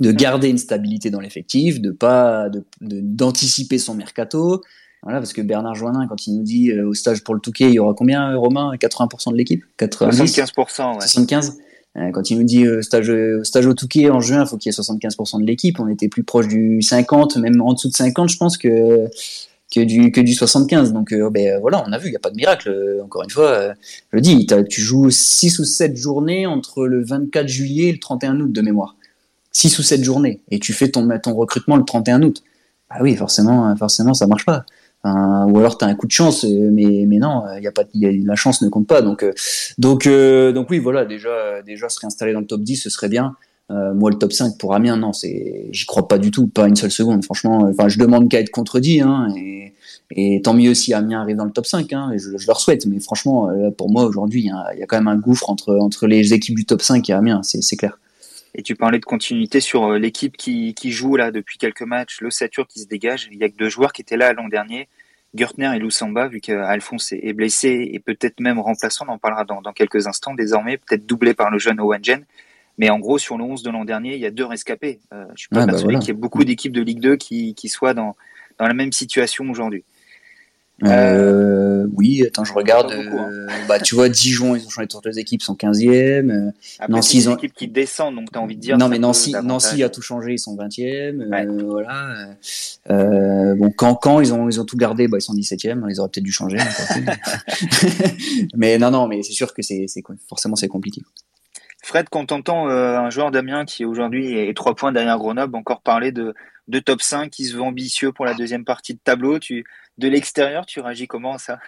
de garder une stabilité dans l'effectif, de pas d'anticiper de, son mercato. Voilà, parce que Bernard Joannin, quand il nous dit euh, au stage pour le Touquet, il y aura combien, Romain 80% de l'équipe? 75%, ouais. 75 quand il nous dit stage, stage au Touquet en juin, il faut qu'il y ait 75% de l'équipe. On était plus proche du 50, même en dessous de 50, je pense que que du que du 75. Donc ben voilà, on a vu, il n'y a pas de miracle. Encore une fois, je le dis, tu joues 6 ou 7 journées entre le 24 juillet et le 31 août de mémoire. 6 ou 7 journées et tu fais ton ton recrutement le 31 août. Ah oui, forcément, forcément, ça marche pas. ou alors tu as un coup de chance, euh, mais, mais non, y a pas, la chance ne compte pas. Donc, euh, donc, euh, oui, voilà, déjà, déjà se réinstaller dans le top 10, ce serait bien. moi, le top 5 pour Amiens, non, j'y crois pas du tout, pas une seule seconde. Franchement, enfin, je demande qu'à être contredit, hein, et, tant mieux si Amiens arrive dans le top 5, hein, et je, leur souhaite. Mais franchement, pour moi, aujourd'hui, il y, y, a quand même un gouffre entre, entre les équipes du top 5 et Amiens, c'est clair. Et tu parlais de continuité sur euh, l'équipe qui, qui, joue là depuis quelques matchs, le Satur qui se dégage. Il y a que deux joueurs qui étaient là l'an dernier, Gertner et Lusamba, vu qu'Alphonse est blessé et peut-être même remplaçant, on en parlera dans, dans quelques instants désormais, peut-être doublé par le jeune Owengen. Mais en gros, sur le 11 de l'an dernier, il y a deux rescapés. Euh, je suis pas bah persuadé qu'il y ait beaucoup d'équipes de Ligue 2 qui, qui soient dans, dans la même situation aujourd'hui. Euh, oui, attends, je regarde. Hein. Euh, bah, tu vois, Dijon, ils ont changé toutes les équipes, sont 15e. Euh, Après, Nancy, ils ont. équipes qui descendent, donc tu as envie de dire. Non, mais Nancy, Nancy a tout changé, ils sont 20e. Euh, voilà. Euh, bon, quand, quand ils ont, ils ont tout gardé, bah, ils sont 17e. Ils auraient peut-être dû changer. [LAUGHS] mais non, non, mais c'est sûr que c'est, forcément, c'est compliqué. Fred, quand t'entends un joueur d'Amiens qui aujourd'hui est 3 points derrière Grenoble, encore parler de, de top 5 qui se veut ambitieux pour la deuxième partie de tableau, tu, de l'extérieur, tu réagis comment à ça?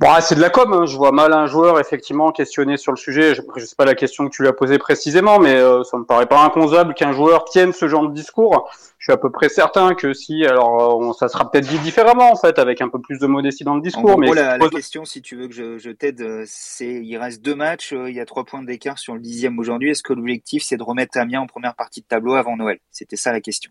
Bon, c'est de la com. Hein. Je vois mal un joueur effectivement questionné sur le sujet. Je ne sais pas la question que tu lui as posée précisément, mais euh, ça me paraît pas inconcevable qu'un joueur tienne ce genre de discours. Je suis à peu près certain que si, alors euh, ça sera peut-être dit différemment en fait, avec un peu plus de modestie dans le discours. mais la, la, question, si tu veux que je, je t'aide, euh, c'est il reste deux matchs, il y a trois points d'écart sur le dixième aujourd'hui. Est-ce que l'objectif c'est de remettre Amiens en première partie de tableau avant Noël? C'était ça la question.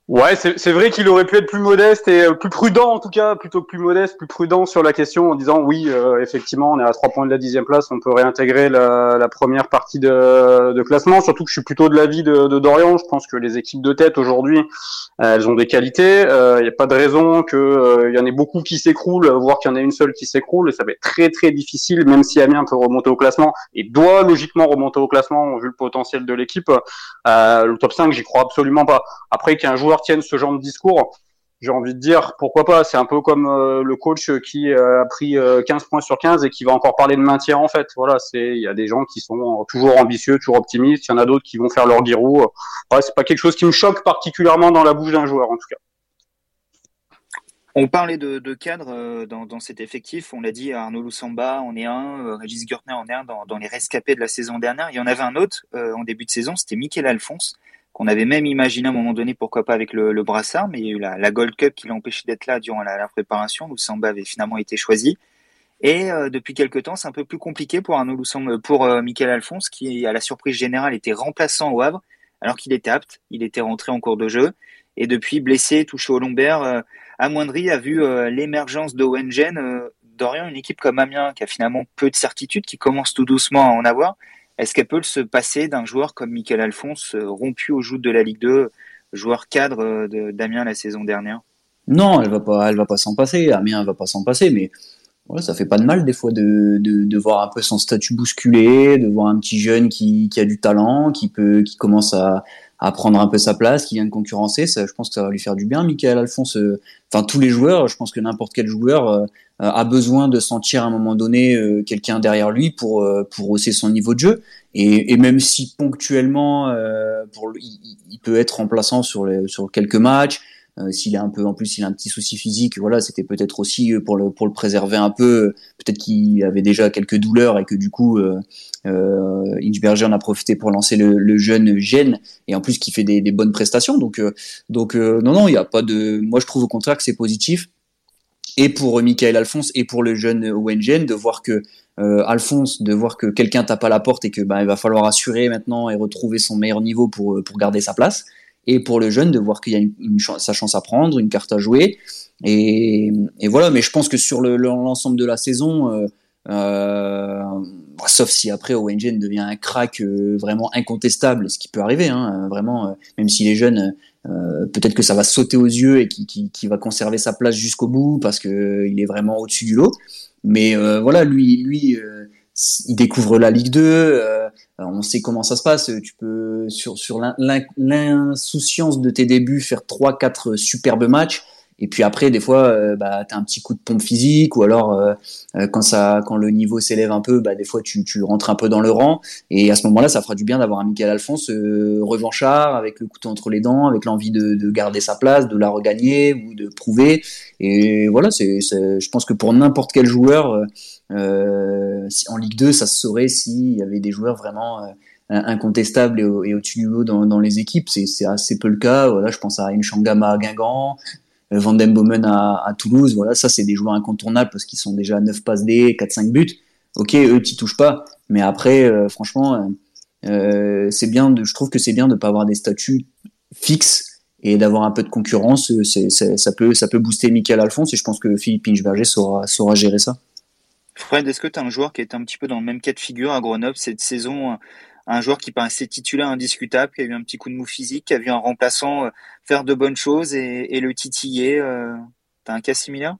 Ouais, c'est vrai qu'il aurait pu être plus modeste et euh, plus prudent en tout cas, plutôt que plus modeste, plus prudent sur la question en disant oui, euh, effectivement, on est à trois points de la dixième place, on peut réintégrer la, la première partie de, de, classement. Surtout que je suis plutôt de l'avis de, de, Dorian. Je pense que les équipes de tête aujourd'hui, euh, elles ont des qualités. Il n'y a pas de raison qu'il y en ait beaucoup qui s'écroulent, voire qu'il y en ait une seule qui s'écroule. Et ça va être très très difficile, même si Amiens peut remonter au classement et doit logiquement remonter au classement vu le potentiel de l'équipe. le top 5, j'y crois absolument pas. Après qu'un joueur tiennent ce genre de discours, j'ai envie de dire pourquoi pas. C'est un peu comme euh, le coach qui euh, a pris 15 euh, points sur 15 et qui va encore parler de maintien en fait. Voilà, c'est il y a des gens qui sont toujours ambitieux, toujours optimistes. Il y en a d'autres qui vont faire leur guirou. Ouais, c'est pas quelque chose qui me choque particulièrement dans la bouche d'un joueur en tout cas. On parlait de, de cadre dans, cet effectif. On l'a dit, Arnaud Loussamba en est un, Régis Gurtner en est un dans, dans, les rescapés de la saison dernière. Il y en avait un autre en début de saison, c'était Michael Alphonse qu'on avait même imaginé à un moment donné, pourquoi pas avec le, brassard, mais il y a eu la, Gold Cup qui l'a empêché d'être là durant la, la préparation. Loussamba avait finalement été choisi. Et euh, depuis quelques temps, c'est un peu plus compliqué pour Arnaud pour euh, Alphonse, qui, à la surprise générale, était remplaçant au Havre, alors qu'il était apte, il était rentré en cours de jeu. Et depuis, blessé, touché au lombaire, euh, amoindri, a vu euh, l'émergence de Wengen, Dorian, une équipe comme Amiens, qui a finalement peu de certitudes, qui commence tout doucement à en avoir. Est-ce qu'elle peut se passer d'un joueur comme Michael Alphonse, euh, rompu au joutes de la Ligue 2, joueur cadre euh, d'Amiens la saison dernière? Non, elle va pas, elle va pas s'en passer. Amiens va pas s'en passer, mais ouais, ça fait pas de mal des fois de, de, voir un peu son statut bousculé, de voir un petit jeune qui, qui a du talent, qui peut, qui commence à, à prendre un peu sa place, qui vient de concurrencer. Ça, je pense que ça va lui faire du bien, Michael Alphonse. Euh, enfin, tous les joueurs, je pense que n'importe quel joueur a besoin de sentir à un moment donné euh, quelqu'un derrière lui pour euh, pour hausser son niveau de jeu. Et, et même si ponctuellement, pour il, peut être remplaçant sur les, sur quelques matchs, s'il est un peu en plus il a un petit souci physique voilà c'était peut-être aussi pour le pour le préserver un peu peut-être qu'il avait déjà quelques douleurs et que du coup euh, euh, Inchberger en a profité pour lancer le, le jeune Gênes et en plus qui fait des, des bonnes prestations donc donc non non il y a pas de moi je trouve au contraire que c'est positif et pour Michael Alphonse et pour le jeune Wengen de voir que euh, Alphonse de voir que quelqu'un tape à la porte et que bah, il va falloir assurer maintenant et retrouver son meilleur niveau pour euh, pour garder sa place. Et pour le jeune de voir qu'il y a une, sa chance à prendre une carte à jouer. Et, voilà mais je pense que sur l'ensemble de la saison euh, euh, sauf si après Owengen devient un crack euh, vraiment incontestable, ce qui peut arriver, hein, vraiment, même si les jeunes euh, peut-être que ça va sauter aux yeux et qui, va conserver sa place jusqu'au bout parce que euh, il est vraiment au-dessus du lot. Mais euh, voilà, lui, lui, il découvre la Ligue 2. on sait comment ça se passe. Tu peux sur sur l'insouciance de tes débuts faire trois quatre superbes matchs et puis après, des fois, euh, bah, tu as un petit coup de pompe physique, ou alors euh, euh, quand ça, quand le niveau s'élève un peu, bah, des fois tu, rentres un peu dans le rang. Et à ce moment-là, ça fera du bien d'avoir un Michael Alphonse revanchard, avec le couteau entre les dents, avec l'envie de, de, garder sa place, de la regagner ou de prouver. Et voilà, c'est, je pense que pour n'importe quel joueur en Ligue 2, ça se saurait s'il y avait des joueurs vraiment incontestables et, au, au-dessus du haut dans, les équipes. C'est, assez peu le cas. Voilà, je pense à Nchangama à Guingamp, euh, Van à, à, Toulouse, voilà, ça c'est des joueurs incontournables parce qu'ils sont déjà 9 passes D, 4-5 buts. Ok, eux t'y touchent pas, mais après, euh, franchement, euh, c'est bien. Je trouve que c'est bien de pas avoir des statuts fixes et d'avoir un peu de concurrence. Ça peut, ça peut booster Michael Alphonse et je pense que Philippe Inchberger saura, saura gérer ça. Fred, est-ce que tu as un joueur qui est un petit peu dans le même cas de figure à Grenoble cette saison un joueur qui paraissait titulaire indiscutable, qui a eu un petit coup de mou physique, qui a vu un remplaçant euh, faire de bonnes choses et, le titiller. Euh, t'as un cas similaire?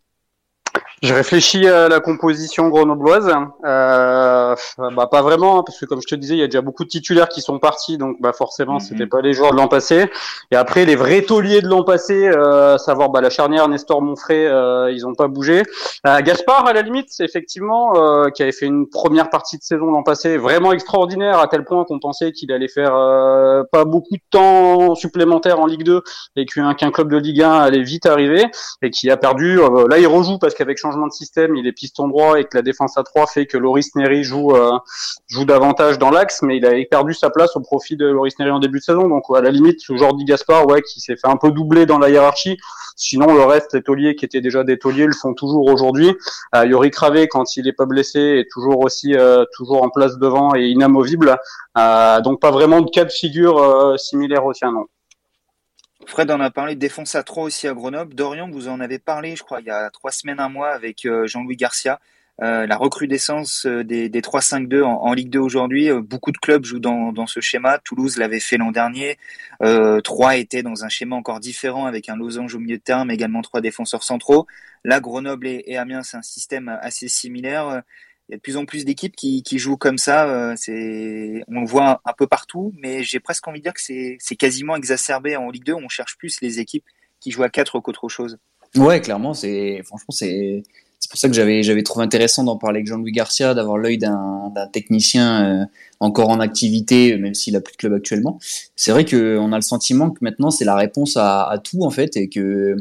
Je réfléchis à la composition grenobloise. Euh, bah pas vraiment, hein, parce que comme je te disais, il y a déjà beaucoup de titulaires qui sont partis, donc bah forcément, mhm. c'était pas les joueurs de l'an passé. Et après, les vrais tauliers de l'an passé, euh, savoir bah, la charnière Nestor Monfray, euh, ils ont pas bougé. Euh, Gaspard, à la limite, effectivement euh, qui avait fait une première partie de saison l'an passé vraiment extraordinaire, à tel point qu'on pensait qu'il allait faire euh, pas beaucoup de temps supplémentaire en Ligue 2 et qu'un club de Ligue 1 allait vite arriver et qui a perdu. là, il rejoue parce qu'avec changement de système, il est piston droit et que la défense à 3 fait que Loris Neri joue euh, joue davantage dans l'axe, mais il a perdu sa place au profit de Loris Neri en début de saison. Donc à la limite, Jordi Gaspard, ouais, qui s'est fait un peu doubler dans la hiérarchie. Sinon, le reste, les tauliers qui étaient déjà des tauliers le font toujours aujourd'hui. Euh, Yori Cravé, quand il est pas blessé, est toujours aussi euh, toujours en place devant et inamovible. Euh, donc pas vraiment de cas de figure similaire au tien, non. Fred en a parlé défense à 3 aussi à Grenoble. Dorian, vous en avez parlé, je crois, il y a trois semaines, un mois avec euh, Jean-Louis Garcia. Euh, la recrudescence euh, des, des 3-5-2 en, Ligue 2 aujourd'hui. beaucoup de clubs jouent dans, ce schéma. Toulouse l'avait fait l'an dernier. Euh, 3 était dans un schéma encore différent avec un losange au milieu de terrain, mais également trois défenseurs centraux. Là, Grenoble et Amiens, c'est un système assez similaire il y a de plus en plus d'équipes qui, jouent comme ça. Euh, c'est, on le voit un, peu partout, mais j'ai presque envie de dire que c'est, quasiment exacerbé en Ligue 2. On cherche plus les équipes qui jouent à 4 qu'autre chose. Ouais, clairement, c'est franchement c'est c'est pour ça que j'avais trouvé intéressant d'en parler avec Jean-Louis Garcia, d'avoir l'œil d'un d'un technicien euh, encore en activité, même s'il a plus de club actuellement. C'est vrai que on a le sentiment que maintenant c'est la réponse à, à tout en fait et que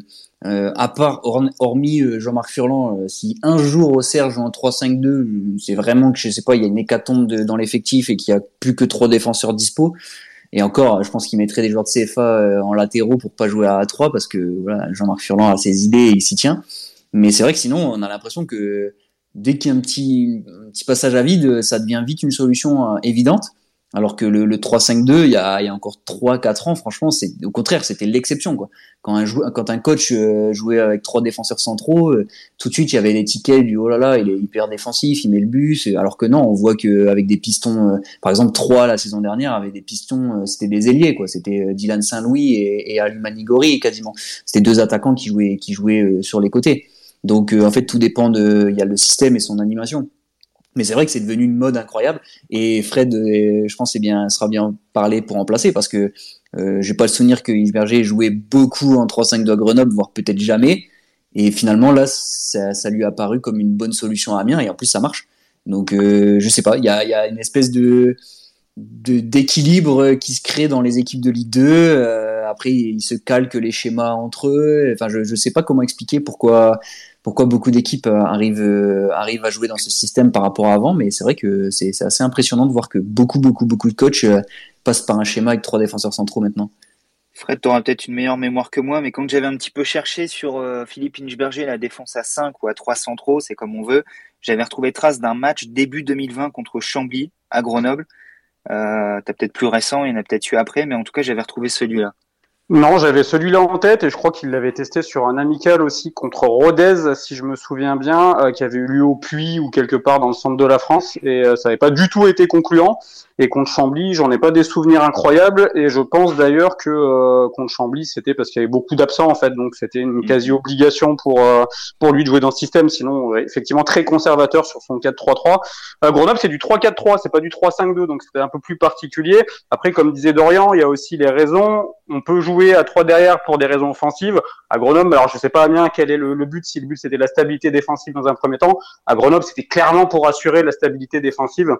euh, à part, hormis euh, Jean-Marc Furlan, euh, si un jour au Serge en 3-5-2, c'est vraiment que je sais pas, il y a une hécatombe dans l'effectif et qu'il y a plus que trois défenseurs dispo. Et encore, je pense qu'il mettrait des joueurs de CFA en latéraux pour pas jouer à 3 parce que voilà, Jean-Marc Furlan a ses idées et il s'y tient. Mais c'est vrai que sinon, on a l'impression que dès qu'il y a un petit, un petit passage à vide, ça devient vite une solution évidente. Alors que le, le 3-5-2, il y a, y a encore 3-4 ans, franchement, c'est au contraire, c'était l'exception. quoi. Quand un, quand un coach euh, jouait avec trois défenseurs centraux, euh, tout de suite, il y avait l'étiquette du « oh là là, il est hyper défensif, il met le bus ». Alors que non, on voit qu'avec des pistons, euh, par exemple 3 la saison dernière, avec des pistons, c'était des ailiers. quoi. C'était Dylan Saint-Louis et, et Alumanigori quasiment. C'était deux attaquants qui jouaient, qui jouaient sur les côtés. Donc en fait, tout dépend de... Il y a le système et son animation. Mais c'est vrai que c'est devenu une mode incroyable et Fred, euh, je pense, sera bien parlé pour remplacer parce que euh, j'ai pas le souvenir que Isberger jouait beaucoup en 3-5 à Grenoble, voire peut-être jamais. Et finalement là, ça, lui a paru comme une bonne solution à Amiens et en plus ça marche. Donc euh, je sais pas, il y a, y a, une espèce de d'équilibre qui se crée dans les équipes de Ligue 2. Euh, après, ils se calquent les schémas entre eux. Enfin, je, je sais pas comment expliquer pourquoi pourquoi beaucoup d'équipes euh, arrivent, euh, arrivent à jouer dans ce système par rapport à avant, mais c'est vrai que c'est assez impressionnant de voir que beaucoup, beaucoup, beaucoup de coachs euh, passent par un schéma avec trois défenseurs centraux maintenant. Fred, tu auras peut-être une meilleure mémoire que moi, mais quand j'avais un petit peu cherché sur Philippe Inchberger, la défense à 5 ou à 3 centraux, c'est comme on veut, j'avais retrouvé trace d'un match début 2020 contre Chambly à Grenoble. T'as peut-être plus récent, il y en a peut-être eu après, mais en tout cas, j'avais retrouvé celui-là. Non, j'avais celui-là en tête et je crois qu'il l'avait testé sur un amical aussi contre Rodez, si je me souviens bien, euh, qui avait eu lieu au Puy ou quelque part dans le centre de la France et euh, ça n'avait pas du tout été concluant. Et contre Chambly, j'en ai pas des souvenirs incroyables. Et je pense d'ailleurs que euh, contre Chambly, c'était parce qu'il y avait beaucoup d'absents en fait, donc c'était une mhm. quasi obligation pour euh, pour lui de jouer dans ce système. Sinon, effectivement, très conservateur sur son 4-3-3. Euh, Grenoble, c'est du 3-4-3, c'est pas du 3-5-2, donc c'était un peu plus particulier. Après, comme disait Dorian, il y a aussi les raisons. On peut jouer à 3 derrière pour des raisons offensives. À Grenoble, alors je sais pas bien quel est le, le but. Si le but c'était la stabilité défensive dans un premier temps, à Grenoble, c'était clairement pour assurer la stabilité défensive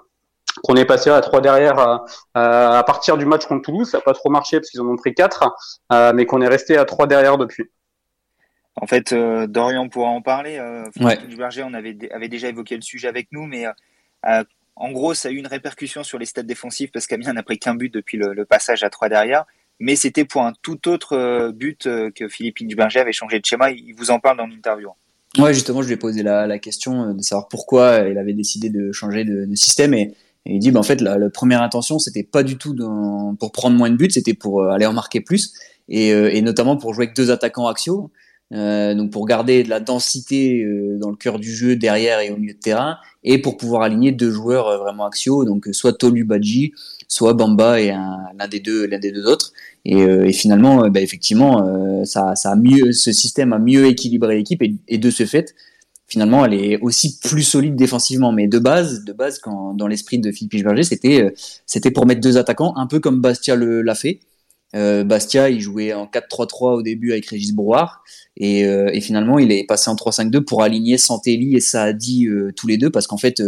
qu'on est passé à trois derrière euh, euh, à partir du match contre Toulouse. Ça n'a pas trop marché parce qu'ils en ont pris quatre, euh, mais qu'on est resté à trois derrière depuis. En fait, Dorian pourra en parler. Philippe Berger, on avait, avait déjà évoqué le sujet avec nous, mais en gros, ça a eu une répercussion sur les stats défensifs parce qu'Amiens n'a pris qu'un but depuis le, passage à trois derrière. Mais c'était pour un tout autre but que Philippe Berger avait changé de schéma. Il vous en parle dans l'interview. Ouais, justement, je lui ai posé la, question de savoir pourquoi il avait décidé de changer de, système. Et il dit, bah, en fait, la, première intention, c'était pas du tout pour prendre moins de buts, c'était pour euh, aller en marquer plus, et, euh, notamment pour jouer avec deux attaquants axiaux, euh, donc pour garder de la densité euh, dans le cœur du jeu derrière et au milieu de terrain, et pour pouvoir aligner deux joueurs vraiment axiaux, donc soit Tolu Badji, soit Bamba et l'un des deux, l'un des deux autres. Et, et finalement, bah, effectivement, ça, ça a mieux, ce système a mieux équilibré l'équipe, et, de ce fait, finalement, elle est aussi plus solide défensivement. Mais de base, de base, quand dans l'esprit de Philippe Berger, c'était euh, pour mettre deux attaquants, un peu comme Bastia l'a fait. Euh, Bastia, il jouait en 4-3-3 au début avec Régis Brouard, et, euh, et, finalement, il est passé en 3-5-2 pour aligner Santelli et Saadi euh, tous les deux, parce qu'en fait,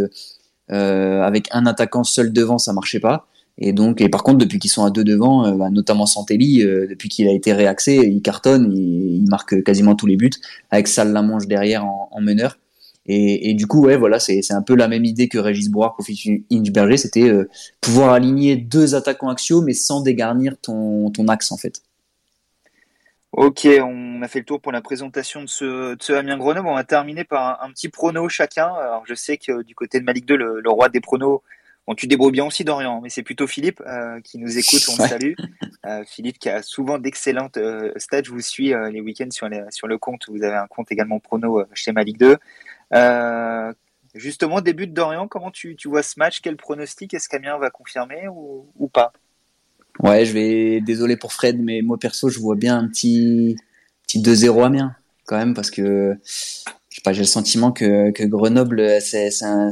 avec un attaquant seul devant, ça marchait pas. Et donc, et par contre, depuis qu'ils sont à deux devant, bah, notamment Santelli, depuis qu'il a été réaxé, il cartonne, il, marque quasiment tous les buts, avec Salle Lamonge derrière en, en meneur. Et, du coup, ouais, voilà, c'est un peu la même idée que Régis Brouard pour Inchberger, c'était euh, pouvoir aligner deux attaquants axiaux, mais sans dégarnir ton, ton axe en fait. Ok, on a fait le tour pour la présentation de ce, de Amiens Grenoble. On va terminer par un, petit prono chacun. Alors, je sais que du côté de Malik 2, le, le roi des pronos, bon, tu débrouilles bien aussi, Dorian, mais c'est plutôt Philippe euh, qui nous écoute. On le salue. Euh, Philippe qui a souvent d'excellentes euh, stats. Je vous suis les week-ends sur, sur le compte. Vous avez un compte également prono chez Malik 2. Euh, justement, début de Dorian, comment tu, tu, vois ce match? Quel pronostic Est-ce qu'Amiens va confirmer ou, ou, pas? Ouais, je vais. Désolé pour Fred, mais moi perso, je vois bien un petit, petit 2-0 Amiens, quand même, parce que je sais pas, j'ai le sentiment que, que Grenoble, c'est un,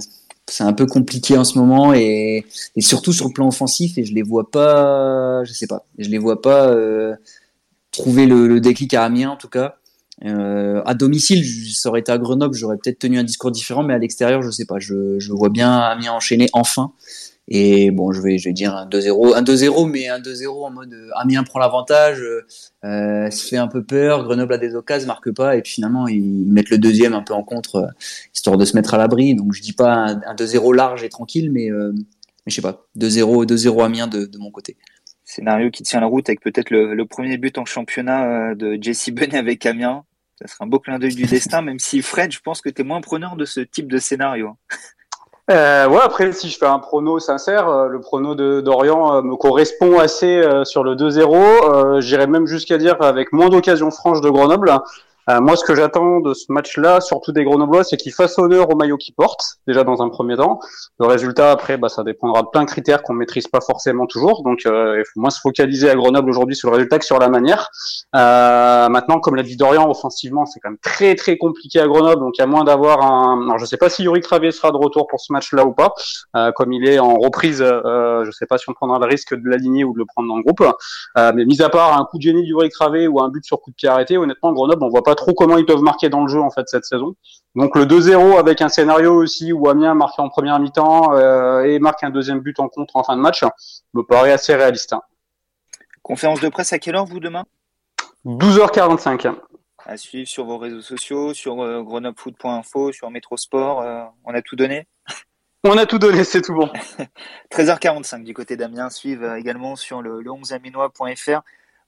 un, peu compliqué en ce moment et, surtout sur le plan offensif, et je les vois pas, je sais pas, je les vois pas euh, trouver le, le déclic à Amiens en tout cas. Euh, à domicile, ça aurait été à Grenoble, j'aurais peut-être tenu un discours différent, mais à l'extérieur, je sais pas. Je, je vois bien Amiens enchaîner enfin. Et bon, je vais, je vais dire un 2-0, un 2-0, mais un 2-0 en mode euh, Amiens prend l'avantage, euh, se fait un peu peur, Grenoble a des occasions, marque pas, et puis finalement ils mettent le deuxième un peu en contre, euh, histoire de se mettre à l'abri. Donc je dis pas un, 2-0 large et tranquille, mais, euh, mais je sais pas, 2-0, 2-0 Amiens de, mon côté scénario qui tient la route avec peut-être le, premier but en championnat de Jesse Benet avec Amiens. Ça serait un beau clin d'œil du destin, même si Fred, je pense que tu es moins preneur de ce type de scénario. Euh, ouais, après, si je fais un prono sincère, euh, le prono de d'Orient euh, me correspond assez euh, sur le 2-0. J'irais même jusqu'à dire avec moins d'occasions franches de Grenoble. Euh, moi, ce que j'attends de ce match-là, surtout des Grenoblois, c'est qu'ils fassent honneur au maillot qu'ils portent, déjà dans un premier temps. Le résultat, après, bah, ça dépendra de plein de critères qu'on maîtrise pas forcément toujours. Donc, euh, il faut moins se focaliser à Grenoble aujourd'hui sur le résultat que sur la manière. Euh, maintenant, comme l'a dit Dorian, offensivement, c'est quand même très très compliqué à Grenoble. Donc, à moins d'avoir un, alors je sais pas si Yuri Travier sera de retour pour ce match-là ou pas. Euh, comme il est en reprise, euh, je sais pas si on prendra le risque de l'aligner ou de le prendre dans le groupe. Euh, mais mis à part un coup de génie d'Yuri Travé ou un but sur coup de pied arrêté, honnêtement, Grenoble, on voit pas trop comment ils peuvent marquer dans le jeu en fait cette saison. Donc le 2-0 avec un scénario aussi où Amiens marque en première mi-temps euh, et marque un deuxième but en contre en fin de match me paraît assez réaliste. Hein. Conférence de presse à quelle heure vous demain? 12h45. À suivre sur vos réseaux sociaux, sur euh, grenoblefoot.info, sur Métrosport, euh, on a tout donné? On a tout donné, c'est tout bon. [LAUGHS] 13h45 du côté d'Amiens, suivent euh, également sur le, le 11aminois.fr.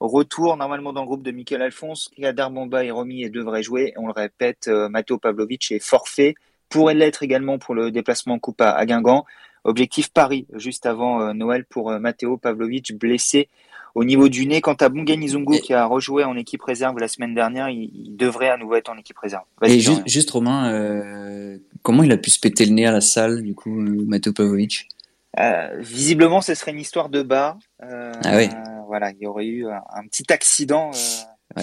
Retour normalement dans le groupe de Michael Alphonse, Kadar Bomba et Romy devraient jouer. On le répète, euh, Matteo Pavlovic est forfait, pourrait l'être également pour le déplacement en coupe à, Guingamp. Objectif Paris, juste avant euh, Noël pour euh, Matteo Pavlovic blessé au niveau du nez, quant à Bunga Nizungu qui a rejoué en équipe réserve la semaine dernière, il, devrait à nouveau être en équipe réserve. Et juste, Romain, euh, comment il a pu se péter le nez à la salle, du coup, Mato Pavlovic? Euh, Visiblement, ce serait une histoire de bas. ah oui. Voilà, il y aurait eu un, petit accident.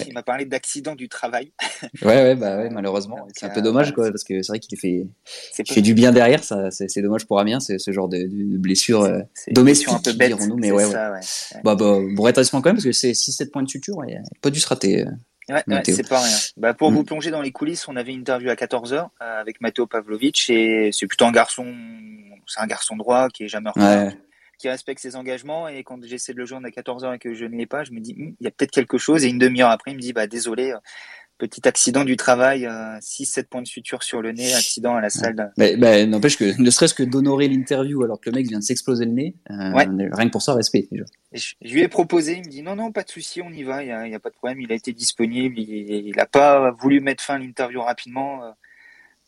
Il m'a parlé d'accident du travail. [LAUGHS] ouais, ouais, bah ouais, malheureusement. C'est un peu dommage, quoi, parce que c'est vrai qu'il fait, fait du bien derrière. Ça, c'est dommage pour Amiens, c'est ce genre de, de blessure euh, domestique, un peu bête, dirons-nous. Mais ouais, ça, ouais. Bah, bah, bon rétablissement quand même, parce que c'est 6-7 points de suture, il n'a pas dû se rater. Euh, ouais, c'est pas rien. Bah, pour mm. vous plonger dans les coulisses, on avait une interview à 14h euh, avec Matteo Pavlovic et c'est plutôt un garçon, c'est un garçon droit qui est jamais en retard qui respecte ses engagements. Et quand j'essaie de le joindre à 14h et que je ne l'ai pas, je me dis, hum, il y a peut-être quelque chose. Et une demi-heure après, il me dit, bah, désolé, euh, petit accident du travail, 6-7 euh, points de suture sur le nez, accident à la salle. Mais, bah, n'empêche que ne serait-ce que d'honorer l'interview alors que le mec vient de s'exploser le nez, euh, rien que pour ça, respect déjà. Je, lui ai proposé, il me dit non, non, pas de souci, on y va, il n'y a, pas de problème, il a été disponible, il n'a pas voulu mettre fin à l'interview rapidement.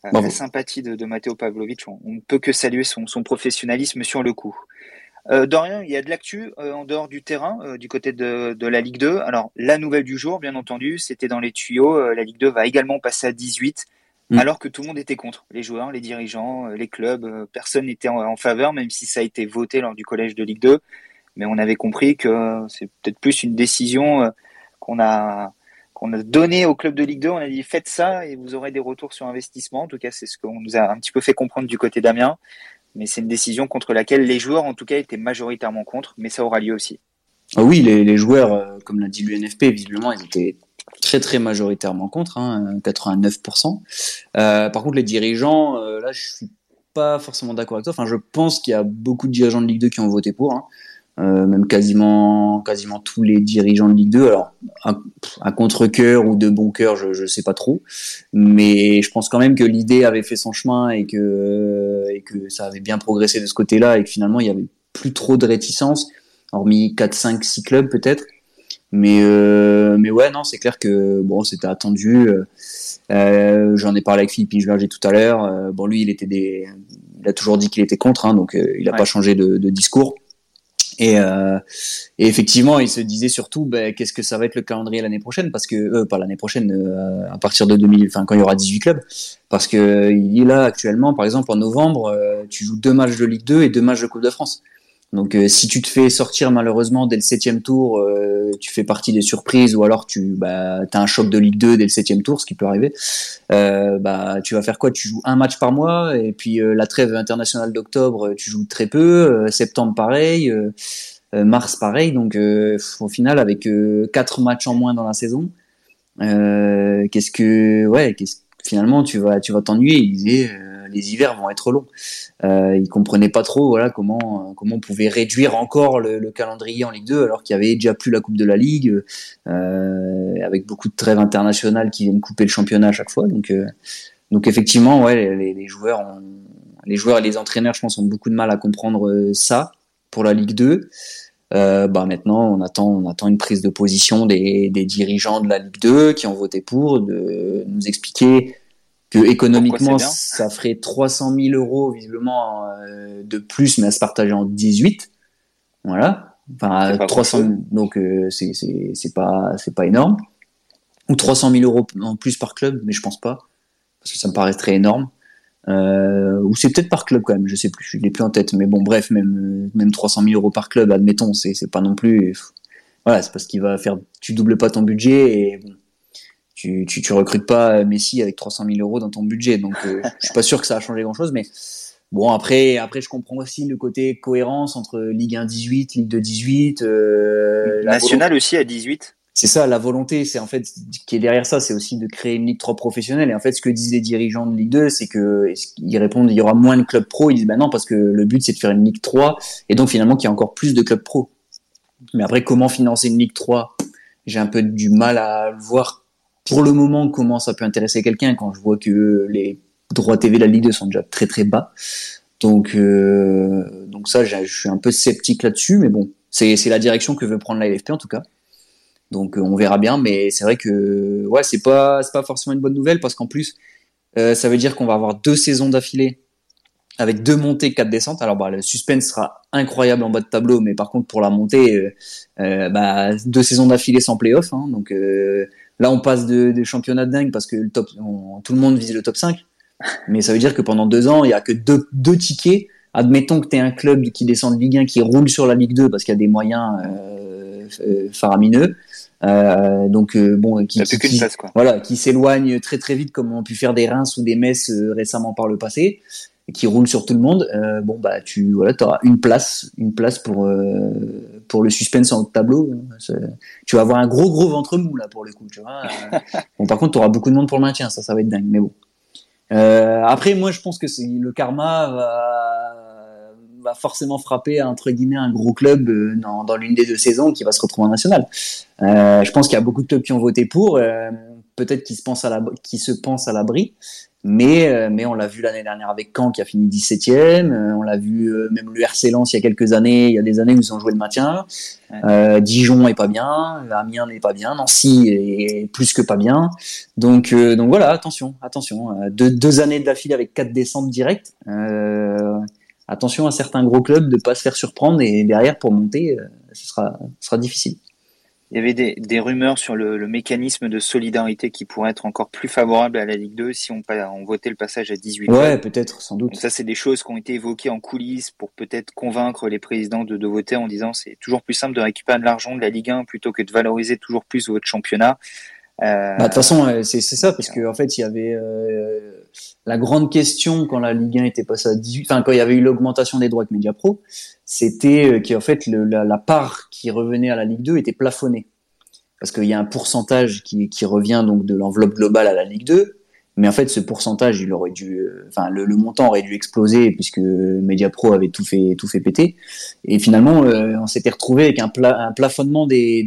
la sympathie de, de Matteo Pavlovic, on, ne peut que saluer son, son professionnalisme sur le coup. Euh, Dorian, il y a de l'actu euh, en dehors du terrain, euh, du côté de, de, la Ligue 2. Alors, la nouvelle du jour, bien entendu, c'était dans les tuyaux. La Ligue 2 va également passer à 18, mm. alors que tout le monde était contre. Les joueurs, les dirigeants, les clubs, personne n'était en, faveur, même si ça a été voté lors du collège de Ligue 2. Mais on avait compris que c'est peut-être plus une décision qu'on a qu'on a donné au club de Ligue 2. On a dit faites ça et vous aurez des retours sur investissement. En tout cas, c'est ce qu'on nous a un petit peu fait comprendre du côté d'Amiens mais c'est une décision contre laquelle les joueurs, en tout cas, étaient majoritairement contre, mais ça aura lieu aussi. Ah oui, les, joueurs, euh, comme l'a dit l'UNFP, visiblement, ils étaient très très majoritairement contre, hein, 89%. Euh, par contre, les dirigeants, euh, là, je suis pas forcément d'accord avec toi. Enfin, je pense qu'il y a beaucoup de dirigeants de Ligue 2 qui ont voté pour. Hein. Euh, même quasiment quasiment tous les dirigeants de Ligue 2. Alors à, contre-cœur ou de bon cœur, je ne sais pas trop, mais je pense quand même que l'idée avait fait son chemin et que et que ça avait bien progressé de ce côté-là et que finalement il y avait plus trop de réticence, hormis 4, 5, 6 clubs peut-être. Mais euh, mais ouais non c'est clair que bon c'était attendu. Euh, J'en ai parlé avec Philippe Berger tout à l'heure. Euh, bon lui il était des il a toujours dit qu'il était contre, hein, donc euh, il n'a pas changé de, de discours. Et, euh, et, effectivement, il se disait surtout, ben, qu'est-ce que ça va être le calendrier l'année prochaine, parce que euh, pas l'année prochaine, euh, à partir de 2000, enfin quand il y aura 18 clubs, parce que il est là actuellement, par exemple en novembre, euh, tu joues deux matchs de Ligue 2 et deux matchs de Coupe de France. Donc euh, si tu te fais sortir malheureusement dès le septième tour, euh, tu fais partie des surprises ou alors tu bah, as un choc de Ligue 2 dès le septième tour, ce qui peut arriver. Euh, bah tu vas faire quoi? Tu joues un match par mois et puis la trêve internationale d'octobre, tu joues très peu. septembre pareil, mars pareil. Donc au final avec quatre matchs en moins dans la saison, qu'est-ce que ouais, qu'est-ce finalement tu vas tu vas t'ennuyer. Il disait les hivers vont être longs. Euh, ils comprenaient pas trop voilà comment comment on pouvait réduire encore le, calendrier en Ligue 2 alors qu'il y avait déjà plus la Coupe de la Ligue euh, avec beaucoup de trêves internationales qui viennent couper le championnat à chaque fois. Donc euh, donc effectivement ouais les, joueurs les joueurs et les entraîneurs je pense ont beaucoup de mal à comprendre euh, ça pour la Ligue 2. Euh, bah maintenant, on attend, on attend une prise de position des, des, dirigeants de la Ligue 2 qui ont voté pour, de nous expliquer économiquement ça ferait 300 000 euros visiblement euh, de plus mais à se partager en 18 voilà. Enfin 300 donc euh, c'est c'est pas c'est pas énorme. Ou 300 000 euros en plus par club mais je pense pas parce que ça me paraît très énorme euh, ou c'est peut-être par club quand même je sais plus je l'ai plus en tête mais bon bref même même 300 000 euros par club admettons c'est c'est pas non plus voilà c'est parce qu'il va faire tu doubles pas ton budget et bon, tu, tu, tu, recrutes pas Messi avec 300 000 euros dans ton budget. Donc, euh, [LAUGHS] je suis pas sûr que ça a changé grand chose, mais bon, après, après, je comprends aussi le côté cohérence entre Ligue 1 18, Ligue 2 18, euh, national aussi à 18. C'est ça, la volonté, c'est en fait qui est derrière ça, c'est aussi de créer une ligue 3 professionnelle. Et en fait, ce que disent les dirigeants de Ligue 2, c'est que ils répondent, il y aura moins de clubs pro? Ils disent, bah non, parce que le but c'est de faire une ligue 3, et donc finalement qu'il y a encore plus de clubs pro. Mais après, comment financer une ligue 3 J'ai un peu du mal à voir pour le moment, comment ça peut intéresser quelqu'un? Quand je vois que les droits TV de la Ligue 2 sont déjà très très bas. Donc, euh, donc ça, je suis un peu sceptique là-dessus, mais bon, c'est la direction que veut prendre la LFP en tout cas. Donc euh, on verra bien, mais c'est vrai que ouais, c'est pas forcément une bonne nouvelle parce qu'en plus, euh, ça veut dire qu'on va avoir deux saisons d'affilée avec deux montées, quatre descentes. Alors bah, le suspense sera incroyable en bas de tableau, mais par contre pour la montée, euh, bah, deux saisons d'affilée sans playoff. Hein, donc là on passe de, championnat de dingue parce que tout le monde vise le top 5. Mais ça veut dire que pendant deux ans, il y a que deux, deux tickets. Admettons que tu es un club qui descend de Ligue 1, qui roule sur la Ligue 2 parce qu'il y a des moyens euh, euh faramineux. Euh, donc bon, qui, qui, qui voilà, qui s'éloigne très très vite, comme on a pu faire des Reims ou des Metz récemment par le passé qui roule sur tout le monde, euh, bon bah tu voilà, auras une place, une place pour euh, pour le suspense en tableau. Tu vas avoir un gros gros ventre mou là pour le coup, tu vois. [LAUGHS] bon par contre tu auras beaucoup de monde pour le maintien, ça ça va être dingue, mais bon. Euh, après moi je pense que c'est le karma va, va forcément frapper entre guillemets un gros club euh, dans, dans l'une des deux saisons qui va se retrouver en national. Euh, je pense qu'il y a beaucoup de clubs qui ont voté pour, euh, peut-être qui se pensent à la qui se pensent à l'abri. Mais, mais on l'a vu l'année dernière avec Caen qui a fini 17e. Euh, on l'a vu même le RC Lens il y a quelques années. Il y a des années où ils ont joué le maintien. Dijon est pas bien. Amiens n'est pas bien. Nancy est plus que pas bien. Donc, donc voilà, attention, attention. Deux, deux années de d'affilée avec quatre descentes directes. Attention à certains gros clubs de pas se faire surprendre et derrière pour monter, ce sera, ce sera difficile il y avait des, des rumeurs sur le, le, mécanisme de solidarité qui pourrait être encore plus favorable à la Ligue 2 si on, on votait le passage à 18 Ouais, peut-être, sans doute. ça, c'est des choses qui ont été évoquées en coulisses pour peut-être convaincre les présidents de, de voter en disant c'est toujours plus simple de récupérer de l'argent de la Ligue 1 plutôt que de valoriser toujours plus votre championnat. Euh... Bah, de toute façon, c'est ça, parce qu'en en fait, il y avait euh, la grande question quand la Ligue 1 était passée à 18, enfin quand il y avait eu l'augmentation des droits avec Mediapro, c'était euh, qu'en fait la, part qui revenait à la Ligue 2 était plafonnée. Parce qu'il y a un pourcentage qui, qui revient donc de l'enveloppe globale à la Ligue 2, mais en fait ce pourcentage il aurait dû, euh, enfin le, montant aurait dû exploser puisque Mediapro avait tout fait tout fait péter. Et finalement euh, on s'était retrouvé avec un, pla, un plafonnement des,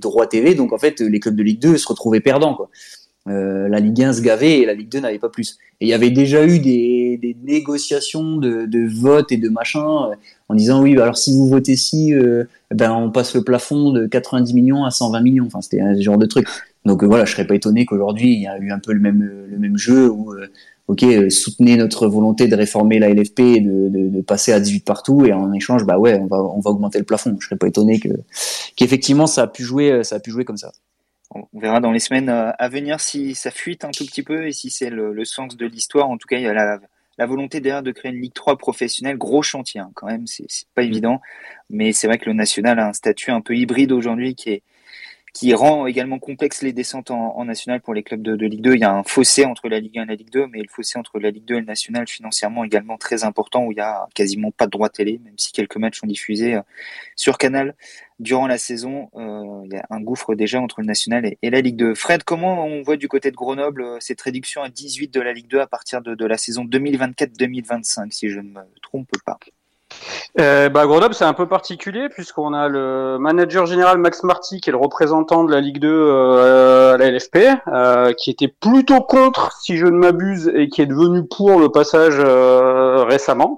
droits TV, donc en fait les clubs de Ligue 2 se retrouvaient perdants. Euh, la Ligue 1 se gavait et la Ligue 2 n'avait pas plus. Et il y avait déjà eu des, des négociations de, de vote et de machin euh, en disant oui, bah alors si vous votez si, euh, ben on passe le plafond de 90 millions à 120 millions. Enfin, c'était un genre de truc. Donc voilà, je serais pas étonné qu'aujourd'hui il y a eu un peu le même le même jeu où ok soutenez notre volonté de réformer la LFP et de, de, de, passer à 18 partout et en échange bah ouais on va on va augmenter le plafond. Je serais pas étonné que qu'effectivement ça a pu jouer ça a pu jouer comme ça on verra dans les semaines euh, à venir si ça fuite un tout petit peu et si c'est le, sens de l'histoire. En tout cas, il y a la, volonté derrière de créer une Ligue 3 professionnelle. Gros chantier, hein, quand même, c'est pas évident. Mais c'est vrai que le national a un statut un peu hybride aujourd'hui qui est qui rend également complexe les descentes en, national pour les clubs de, Ligue 2. Il y a un fossé entre la Ligue 1 et la Ligue 2, mais le fossé entre la Ligue 2 et le national financièrement également très important, où il y a quasiment pas de droit télé, même si quelques matchs sont diffusés euh, sur Canal durant la saison. Euh, il y a un gouffre déjà entre le national et, la Ligue 2. Fred, comment on voit du côté de Grenoble euh, cette réduction à 18 de la Ligue 2 à partir de, de la saison 2024-2025, si je ne me trompe pas? Euh, bah, Grenoble, c'est un peu particulier puisqu'on a le manager général Max Marty, qui est le représentant de la Ligue 2 euh, à la LFP, euh, qui était plutôt contre, si je ne m'abuse, et qui est devenu pour le passage euh, récemment.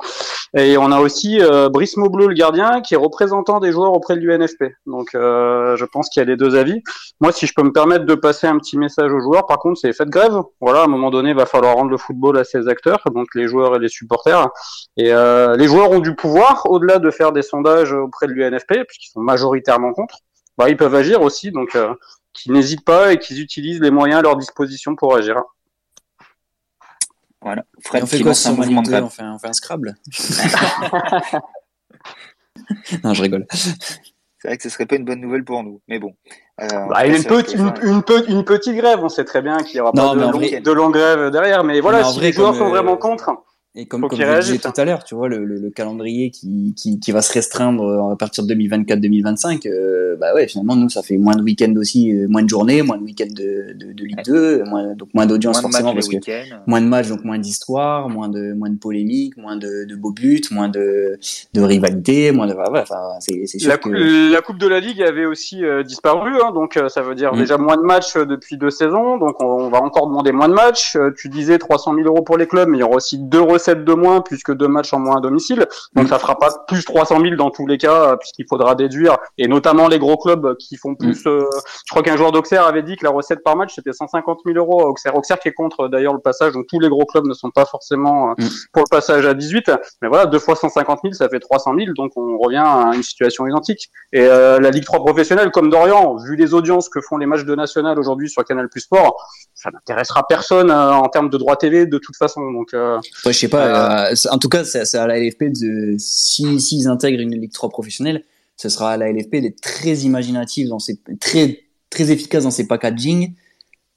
Et on a aussi euh, Brice Maubleu, le gardien, qui est représentant des joueurs auprès de l'UNFP. Donc, je pense qu'il y a les deux avis. Moi, si je peux me permettre de passer un petit message aux joueurs, par contre, c'est faites grève. Voilà, à un moment donné, il va falloir rendre le football à ses acteurs, donc les joueurs et les supporters. Et les joueurs ont du pouvoir au-delà de faire des sondages auprès de l'UNFP, puisqu'ils sont majoritairement contre, bah, ils peuvent agir aussi, donc euh, qu'ils n'hésitent pas et qu'ils utilisent les moyens à leur disposition pour agir. Voilà. Fred, on fait quoi un mouvement de on, fait un, on fait un Scrabble [LAUGHS] Non, je rigole. C'est vrai que ce serait pas une bonne nouvelle pour nous, mais bon. Euh, bah, une, petite, une, une, petite grève, on sait très bien qu'il y aura pas de, long, de longue grève derrière, mais voilà, si les joueurs sont vraiment euh, contre, et comme, comme je disais tout à l'heure, tu vois, le, le, le calendrier qui, qui, qui, va se restreindre euh, à partir de 2024-2025, euh, bah ouais, finalement, nous, ça fait moins de week-ends aussi, euh, moins de journées, moins de week-ends de, de, de Ligue 2, moins, donc moins d'audience forcément, parce que moins de matchs, donc moins d'histoire, moins de, moins de polémiques, moins de, de beaux buts, moins de, de rivalité, moins de, enfin, c'est, c'est sûr la, que... la Coupe de la Ligue avait aussi disparu, hein, donc ça veut dire mm. déjà moins de matchs depuis deux saisons, donc on, on, va encore demander moins de matchs. tu disais 300 000 euros pour les clubs, mais il y aura aussi deux recettes recettes de moins puisque deux matchs en moins à domicile. Donc ça fera pas plus 300 000 dans tous les cas puisqu'il faudra déduire et notamment les gros clubs qui font plus. Mm. je crois qu'un joueur d'Auxerre avait dit que la recette par match c'était 150 000 euros. Auxerre, Auxerre qui est contre d'ailleurs le passage. Donc tous les gros clubs ne sont pas forcément mm. pour le passage à 18. Mais voilà, deux fois 150 000, ça fait 300 000. Donc on revient à une situation identique. Et la Ligue 3 professionnelle comme Dorian, vu les audiences que font les matchs de national aujourd'hui sur Canal Plus Sport, ça n'intéressera personne euh, en termes de droit TV de toute façon. Donc, euh, je sais pas. Euh, en tout cas, c'est à la LFP de si s'ils intègrent une Ligue 3 professionnelle, ce sera à la LFP d'être très imaginative dans ses très très efficace dans ses packaging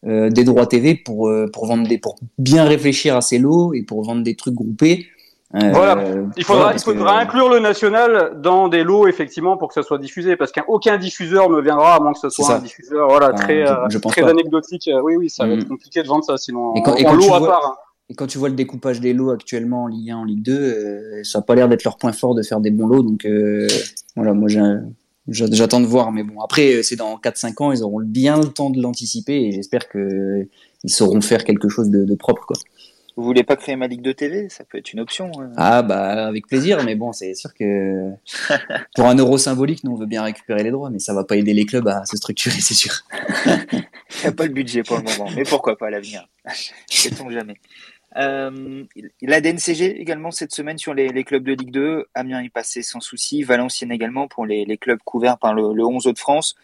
des droits TV pour pour vendre des pour bien réfléchir à ses lots et pour vendre des trucs groupés euh, voilà, il faudra, il faudra inclure le national dans des lots effectivement pour que ça soit diffusé, parce qu'aucun diffuseur ne viendra à moins que ce soit un diffuseur, voilà, très, euh, très anecdotique. Oui, oui, ça va être mm. compliqué de vendre ça sinon. Et quand, lot à part. Hein. Et quand tu vois le découpage des lots actuellement en Ligue 1, en Ligue 2, euh, ça n'a pas l'air d'être leur point fort de faire des bons lots, donc voilà, moi j'attends de voir, mais bon, après c'est dans 4-5 ans, ils auront bien le temps de l'anticiper et j'espère que ils sauront faire quelque chose de, de propre, quoi. Vous voulez pas créer ma ligue de TV Ça peut être une option. Hein. Ah bah avec plaisir, mais bon, c'est sûr que [LAUGHS] pour un euro symbolique, nous on veut bien récupérer les droits, mais ça va pas aider les clubs à se structurer, c'est sûr. [LAUGHS] Il n'y a pas le budget pour le moment, mais pourquoi pas à l'avenir? [LAUGHS] Sait-on jamais. Euh, la DNCG également cette semaine sur les, clubs de Ligue 2. Amiens est passé sans souci. Valenciennes également pour les, clubs couverts par le, le 11 de France.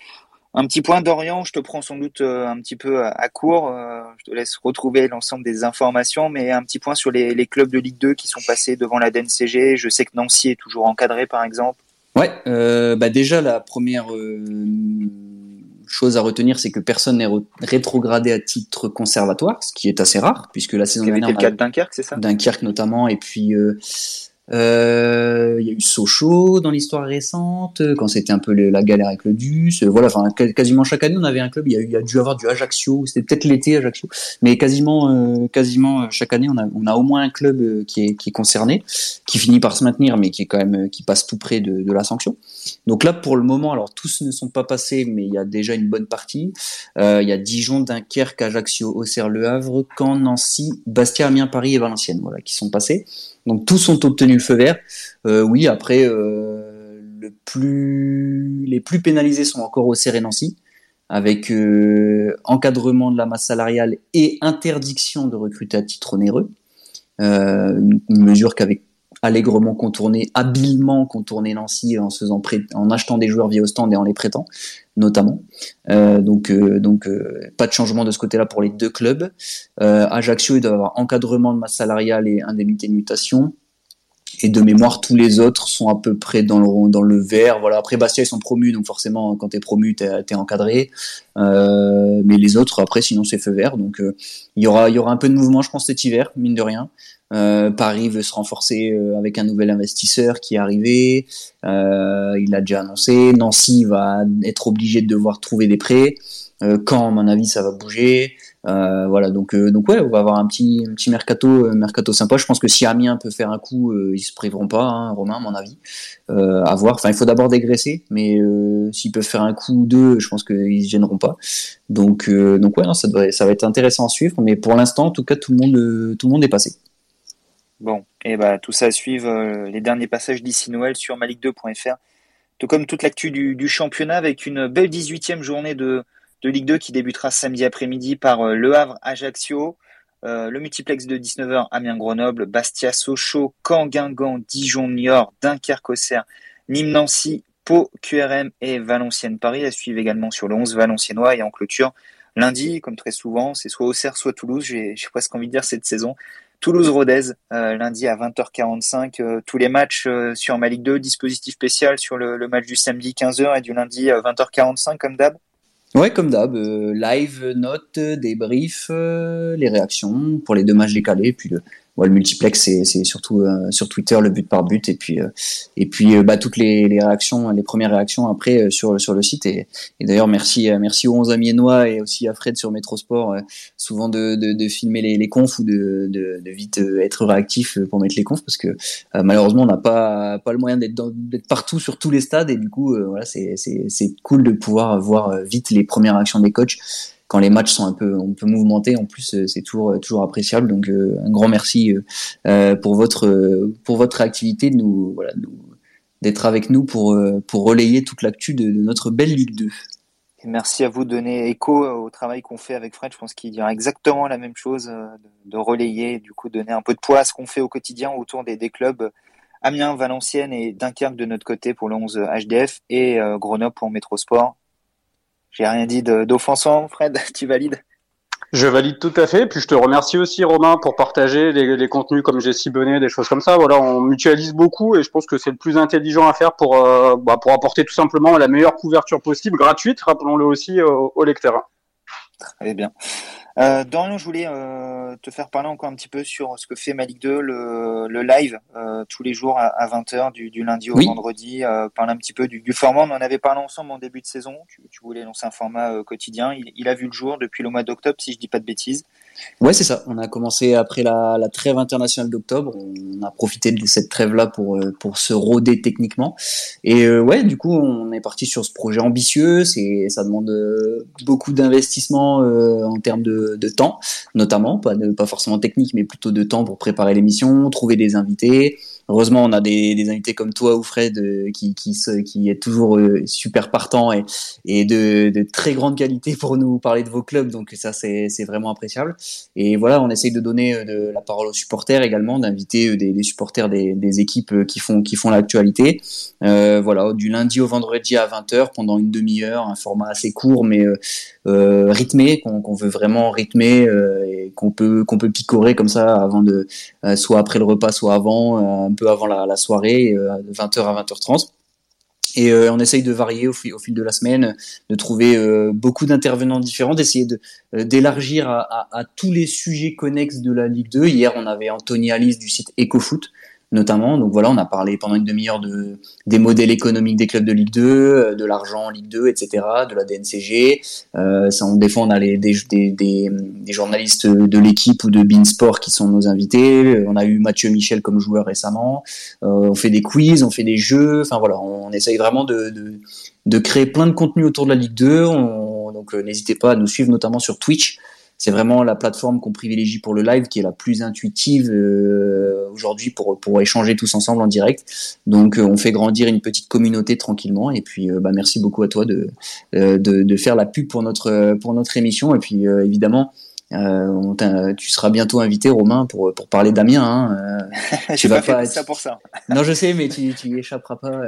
Un petit point d'Orient, je te prends sans doute euh, un petit peu à court, euh, je te laisse retrouver l'ensemble des informations, mais un petit point sur les, clubs de Ligue 2 qui sont passés devant la DNCG. Je sais que Nancy est toujours encadré par exemple. Ouais, euh, bah déjà la première chose à retenir, c'est que personne n'est rétrogradé à titre conservatoire, ce qui est assez rare, puisque la saison dernière... C'était le cas de Dunkerque, c'est ça? Dunkerque notamment, et puis euh, il y a eu Sochaux dans l'histoire récente, quand c'était un peu la galère avec le DUS. Voilà, enfin quasiment chaque année on avait un club. Il y y a dû avoir du Ajaccio, c'était peut-être l'été Ajaccio, mais quasiment, euh, quasiment chaque année on a, on a au moins un club euh, qui est, qui est concerné, qui finit par se maintenir, mais qui est quand même qui passe tout près de, de la sanction. Donc là pour le moment, alors tous ne sont pas passés, mais il y a déjà une bonne partie. Euh, il y a Dijon, Dunkerque, Ajaccio, Auxerre, Le Havre, Caen, Nancy, Bastia, Amiens, Paris et Valenciennes, voilà, qui sont passés. Donc tous ont obtenu le feu vert. Euh, oui, après, euh, les plus pénalisés sont encore au Nancy, avec encadrement de la masse salariale et interdiction de recruter à titre onéreux. une, mesure qu'avait allègrement contourné, habilement contourné Nancy en, achetant des joueurs via au stand et en les prêtant, notamment. Euh, donc, euh, euh, pas de changement de ce côté-là pour les deux clubs. Ajaccio, il doit avoir encadrement de masse salariale et indemnité de mutation. Et de mémoire, tous les autres sont à peu près dans le, vert. Voilà. Après, Bastia, ils sont promus, donc forcément, quand tu es promu, tu es, encadré. mais les autres, après, sinon, c'est feu vert. Donc, il y aura, y aura un peu de mouvement, je pense, cet hiver, mine de rien. Euh, Paris veut se renforcer euh, avec un nouvel investisseur qui est arrivé. Euh, il l'a déjà annoncé. Nancy va être obligé de devoir trouver des prêts. quand, à mon avis, ça va bouger. voilà, donc donc ouais, on va avoir un petit petit mercato mercato sympa. Je pense que si Amiens peut faire un coup, ils se priveront pas, hein, Romain, à mon avis. à voir. Enfin, il faut d'abord dégraisser, mais s'ils peuvent faire un coup ou deux, je pense qu'ils se gêneront pas. Donc donc ouais, non, ça ça va être intéressant à suivre. Mais pour l'instant, en tout cas, tout le monde tout le monde est passé. Bon, et bah tout ça à suivre euh, les derniers passages d'ici Noël sur maligue2.fr. Tout comme toute l'actu du, championnat avec une belle 18e journée de, Ligue 2 qui débutera samedi après-midi par euh, Le Havre Ajaccio, euh, le multiplex de 19h Amiens Grenoble, Bastia Sochaux, Caen Guingamp, Dijon Niort, Dunkerque Auxerre, Nîmes Nancy, Pau QRM et Valenciennes Paris. À suivre également sur le 11 valenciennois et en clôture lundi comme très souvent. C'est soit Auxerre soit Toulouse. J'ai presque envie de dire cette saison Toulouse-Rodez, euh, lundi à 20h45. Euh, tous les matchs euh, sur ma Ligue 2, dispositif spécial sur le, match du samedi 15h et du lundi à 20h45 comme d'hab Ouais, comme d'hab, live, notes, débrief, les réactions pour les deux matchs décalés, puis le, le multiplex c'est surtout euh, sur Twitter le but par but. Et puis euh, et puis euh, bah, toutes les, les, réactions les premières réactions après sur sur le site. Et, d'ailleurs merci merci aux 11 amiénois et aussi à Fred sur Métrosport souvent de, de, de, filmer les, les confs ou de, de, de, vite être réactif pour mettre les confs parce que malheureusement on n'a pas pas le moyen d'être partout sur tous les stades. Et du coup voilà c'est cool de pouvoir voir vite les premières réactions des coachs quand les matchs sont un peu un peu mouvementés. En plus, c'est toujours toujours appréciable. Donc un grand merci pour votre pour votre réactivité nous voilà d'être avec nous pour pour relayer toute l'actu de, notre belle Ligue 2 merci à vous de donner écho au travail qu'on fait avec Fred. Je pense qu'il dira exactement la même chose, euh, de, relayer, du coup, donner un peu de poids à ce qu'on fait au quotidien autour des, clubs Amiens, Valenciennes et Dunkerque de notre côté pour le 11 HDF et euh, Grenoble pour Métrosport. J'ai rien dit d'offensant, Fred, [LAUGHS] tu valides? Je valide tout à fait. Puis je te remercie aussi, Romain, pour partager les, contenus comme j'ai ciblonné, des choses comme ça. Voilà, on mutualise beaucoup et je pense que c'est le plus intelligent à faire pour, euh, bah, pour apporter tout simplement la meilleure couverture possible, gratuite, rappelons-le aussi, aux lecteurs. Très bien. Euh, Dorian, je voulais euh, te faire parler encore un petit peu sur ce que fait Malik 2, le, le live, euh, tous les jours à, 20h, du, du, lundi au vendredi. Euh, parler un petit peu du, du, format. On en avait parlé ensemble en début de saison. Tu, tu voulais lancer un format euh, quotidien. Il, il, a vu le jour depuis le mois d'octobre, si je dis pas de bêtises. Ouais, c'est ça. On a commencé après la, la trêve internationale d'octobre. On a profité de cette trêve-là pour euh, pour se roder techniquement. Et euh, ouais, du coup, on est parti sur ce projet ambitieux. C'est ça demande euh, beaucoup d'investissement en termes de, de, temps, notamment pas de, pas forcément technique, mais plutôt de temps pour préparer l'émission, trouver des invités, heureusement, on a des, invités comme toi ou Fred euh, qui, est toujours euh, super partant et, de, très grande qualité pour nous parler de vos clubs. Donc ça, c'est vraiment appréciable. Et voilà, on essaye de donner euh, la parole aux supporters également, d'inviter des, supporters des, équipes qui font, qui font l'actualité. Voilà, du lundi au vendredi à 20h pendant une demi-heure, un format assez court mais rythmé, qu'on veut vraiment rythmer et qu'on peut, qu'on peut picorer comme ça avant de, soit après le repas, soit avant peu avant la, soirée, euh, de 20h à 20h30. Et euh, on essaye de varier au, fil, de la semaine, de trouver euh, beaucoup d'intervenants différents, d'essayer de d'élargir à, tous les sujets connexes de la Ligue 2. Hier, on avait Anthony Alice du site EcoFoot notamment. Donc voilà, on a parlé pendant une demi-heure de, des modèles économiques des clubs de Ligue 2, euh, de l'argent en Ligue 2, etc., de la DNCG. Euh, ça, on défend, on a des, journalistes de l'équipe ou de Beansport qui sont nos invités. On a eu Mathieu Michel comme joueur récemment. Euh, on fait des quiz, on fait des jeux. Enfin voilà, on essaye vraiment de, créer plein de contenu autour de la Ligue 2. On, donc euh, n'hésitez pas à nous suivre notamment sur Twitch c'est vraiment la plateforme qu'on privilégie pour le live qui est la plus intuitive euh, aujourd'hui pour pour échanger tous ensemble en direct. Donc euh, on fait grandir une petite communauté tranquillement et puis euh, bah, merci beaucoup à toi de, de, de faire la pub pour notre pour notre émission et puis évidemment euh, tu seras bientôt invité, Romain, pour, pour parler d'Amiens. Hein. [LAUGHS] Euh, tu vas pas, ça pour ça. non, je sais, mais tu, tu y échapperas pas.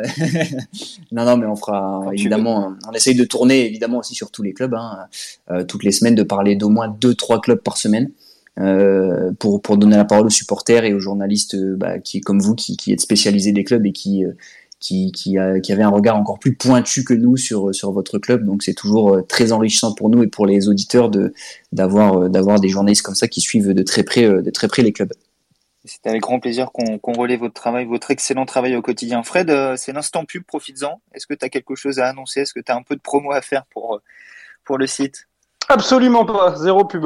[LAUGHS] non, non, mais on fera évidemment. On essaye de tourner évidemment aussi sur tous les clubs, hein, euh, toutes les semaines, de parler d'au moins deux, trois clubs par semaine. Euh, pour, pour donner la parole aux supporters et aux journalistes bah, qui, comme vous, qui, qui êtes spécialisés des clubs et qui, qui, qui, a, qui, avait un regard encore plus pointu que nous sur, sur votre club. Donc c'est toujours euh, très enrichissant pour nous et pour les auditeurs de d'avoir euh, d'avoir des journalistes comme ça qui suivent de très près euh, de très près les clubs. C'est avec grand plaisir qu'on qu relaie votre travail, votre excellent travail au quotidien. Fred, c'est l'instant pub, profites-en. Est-ce que tu as quelque chose à annoncer? Est-ce que tu as un peu de promo à faire pour, pour le site? Absolument pas, zéro pub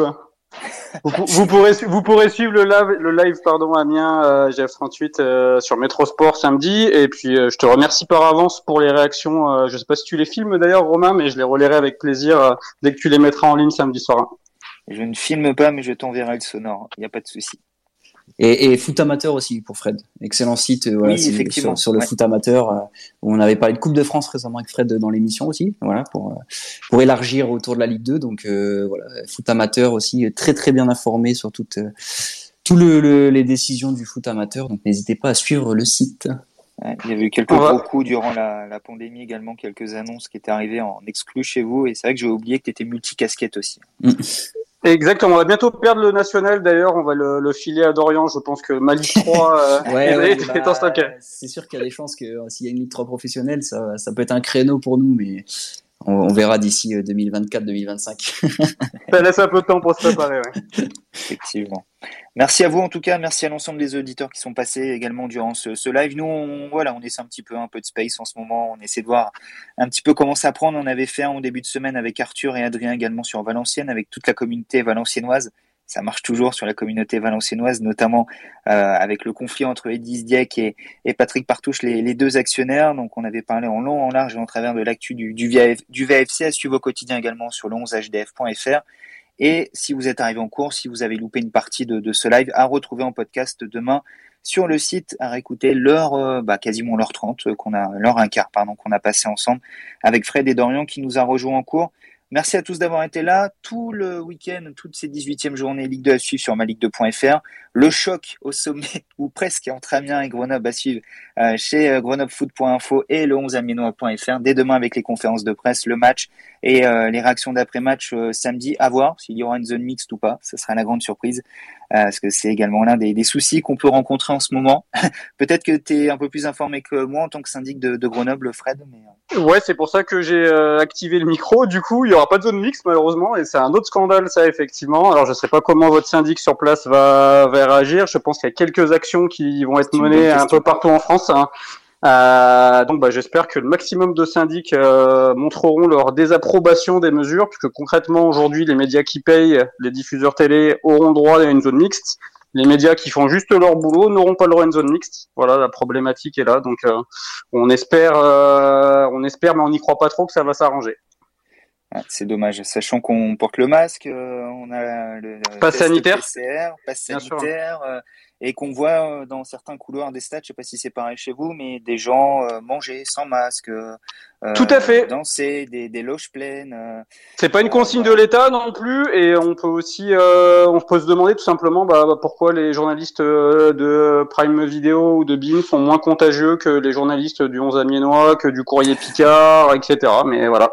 [LAUGHS] vous, pourrez, vous pourrez suivre le live, le live pardon, Amiens euh, GF38 euh, sur Métrosport samedi. Et puis, euh, je te remercie par avance pour les réactions. Euh, je sais pas si tu les filmes d'ailleurs, Romain, mais je les relayerai avec plaisir euh, dès que tu les mettras en ligne samedi soir. Je ne filme pas, mais je t'enverrai le sonore. Il n'y a pas de souci. Et, et, foot amateur aussi pour Fred. Excellent site euh, voilà, effectivement. Sur, le foot amateur. Euh, où on avait parlé de Coupe de France récemment avec Fred dans l'émission aussi. Voilà, pour, euh, pour élargir autour de la Ligue 2. Donc voilà, foot amateur aussi, très très bien informé sur toutes, tout le, les décisions du foot amateur. Donc n'hésitez pas à suivre le site. il y avait eu quelques gros coups durant la, la, pandémie également, quelques annonces qui étaient arrivées en exclu chez vous. Et c'est vrai que j'ai oublié que tu étais multicasquette aussi. Exactement, on va bientôt perdre le national d'ailleurs, on va le, le, filer à Dorian, je pense que Mali 3 euh, [LAUGHS] ouais, est, en stock. C'est sûr qu'il y a des chances que euh, s'il y a une Ligue 3 professionnelle, ça, ça peut être un créneau pour nous, mais on, on verra d'ici 2024-2025. Euh, ça laisse un peu de temps pour se préparer. Ouais. Effectivement. Merci à vous en tout cas, merci à l'ensemble des auditeurs qui sont passés également durant ce, live. Nous, on, voilà, on essaie un petit peu un peu de space en ce moment, on essaie de voir un petit peu comment ça prend. On avait fait un début de semaine avec Arthur et Adrien également sur Valenciennes, avec toute la communauté valenciennoise. ça marche toujours sur la communauté valenciennoise, notamment avec le conflit entre Edis Dieck et, Patrick Partouche, les, deux actionnaires. Donc on avait parlé en long, en large et en travers de l'actu du, du, du VFC, à suivre au quotidien également sur le 11hdf.fr. Et si vous êtes arrivé en cours, si vous avez loupé une partie de, ce live, à retrouver en podcast demain sur le site à réécouter l'heure, euh, bah, quasiment l'heure 30 euh, qu'on a, l'heure un quart, pardon, qu'on a passé ensemble avec Fred et Dorian qui nous a rejoint en cours. Merci à tous d'avoir été là. Tout le week-end, toutes ces 18e journées Ligue 2 à suivre sur maligue2.fr. Le choc au sommet, [LAUGHS] ou presque, entre Amiens et Grenoble à suivre euh, chez euh, grenoblefoot.info et le 11amienois.fr. Dès demain avec les conférences de presse, le match et euh, les réactions d'après-match samedi. À voir s'il y aura une zone mixte ou pas. Ce sera la grande surprise. Parce que c'est également l'un des, des, soucis qu'on peut rencontrer en ce moment. [LAUGHS] Peut-être que tu es un peu plus informé que moi en tant que syndic de, de Grenoble, Fred. Mais, Ouais, c'est pour ça que j'ai euh, activé le micro. Du coup, il y aura pas de zone mixte malheureusement, et c'est un autre scandale, ça effectivement. Alors, je sais pas comment votre syndic sur place va, va réagir. Je pense qu'il y a quelques actions qui vont être menées un peu partout en France. Hein. Euh, donc, bah, j'espère que le maximum de syndics euh, montreront leur désapprobation des mesures, puisque concrètement aujourd'hui, les médias qui payent, les diffuseurs télé, auront droit à une zone mixte les médias qui font juste leur boulot n'auront pas le droit à une zone mixte. Voilà, la problématique est là. Donc, euh, on espère, euh, on espère, mais on n'y croit pas trop que ça va s'arranger. c'est dommage, sachant qu'on porte le masque, euh, on a le, passe sanitaire, PCR, passe sanitaire, et qu'on voit dans certains couloirs des stades, je sais pas si c'est pareil chez vous, mais des gens manger sans masque, euh, Tout à fait. Danser, des, des loges pleines. Euh, c'est pas une consigne de l'État non plus, et on peut aussi, euh, on peut se demander tout simplement bah, bah pourquoi les journalistes de Prime Video ou de BIM sont moins contagieux que les journalistes du 11 Amiénois, que du Courrier Picard, etc. Mais voilà.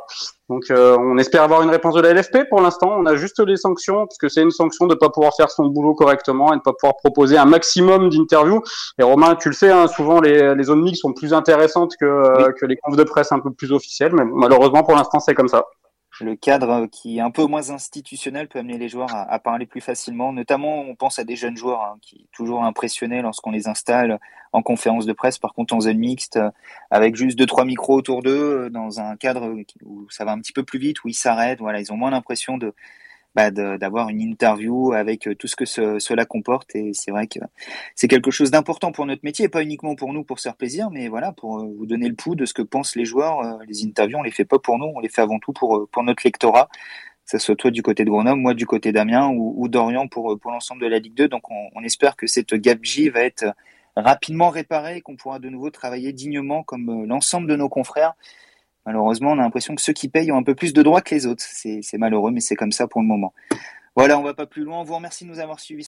Donc on espère avoir une réponse de la LFP. Pour l'instant, on a juste les sanctions, parce que c'est une sanction de ne pas pouvoir faire son boulot correctement et de ne pas pouvoir proposer un maximum d'interviews. Et Romain, tu le sais, hein, souvent les, les zones mixtes sont plus intéressantes que, que les confs de presse un peu plus officiel, mais malheureusement pour l'instant c'est comme ça. Le cadre qui est un peu moins institutionnel peut amener les joueurs à, parler plus facilement. Notamment, on pense à des jeunes joueurs hein, qui toujours impressionnés lorsqu'on les installe en conférence de presse. Par contre, en zone mixte, avec juste deux trois micros autour d'eux, dans un cadre où ça va un petit peu plus vite, où ils s'arrêtent. Voilà, ils ont moins l'impression de bah, d'avoir une interview avec euh, tout ce que cela comporte. Et c'est vrai que c'est quelque chose d'important pour notre métier, et pas uniquement pour nous pour se faire plaisir, mais voilà, pour euh, vous donner le pouls de ce que pensent les joueurs. Euh, les interviews, on les fait pas pour nous, on les fait avant tout pour, pour notre lectorat. Que ce soit toi du côté de Grenoble, moi du côté d'Amiens ou, ou d'Orient pour, pour l'ensemble de la Ligue 2. Donc on, espère que cette J va être rapidement réparée et qu'on pourra de nouveau travailler dignement comme l'ensemble de nos confrères Malheureusement, on a l'impression que ceux qui payent ont un peu plus de droits que les autres. C'est malheureux, mais c'est comme ça pour le moment. Voilà, on va pas plus loin. On vous remercie de nous avoir suivis.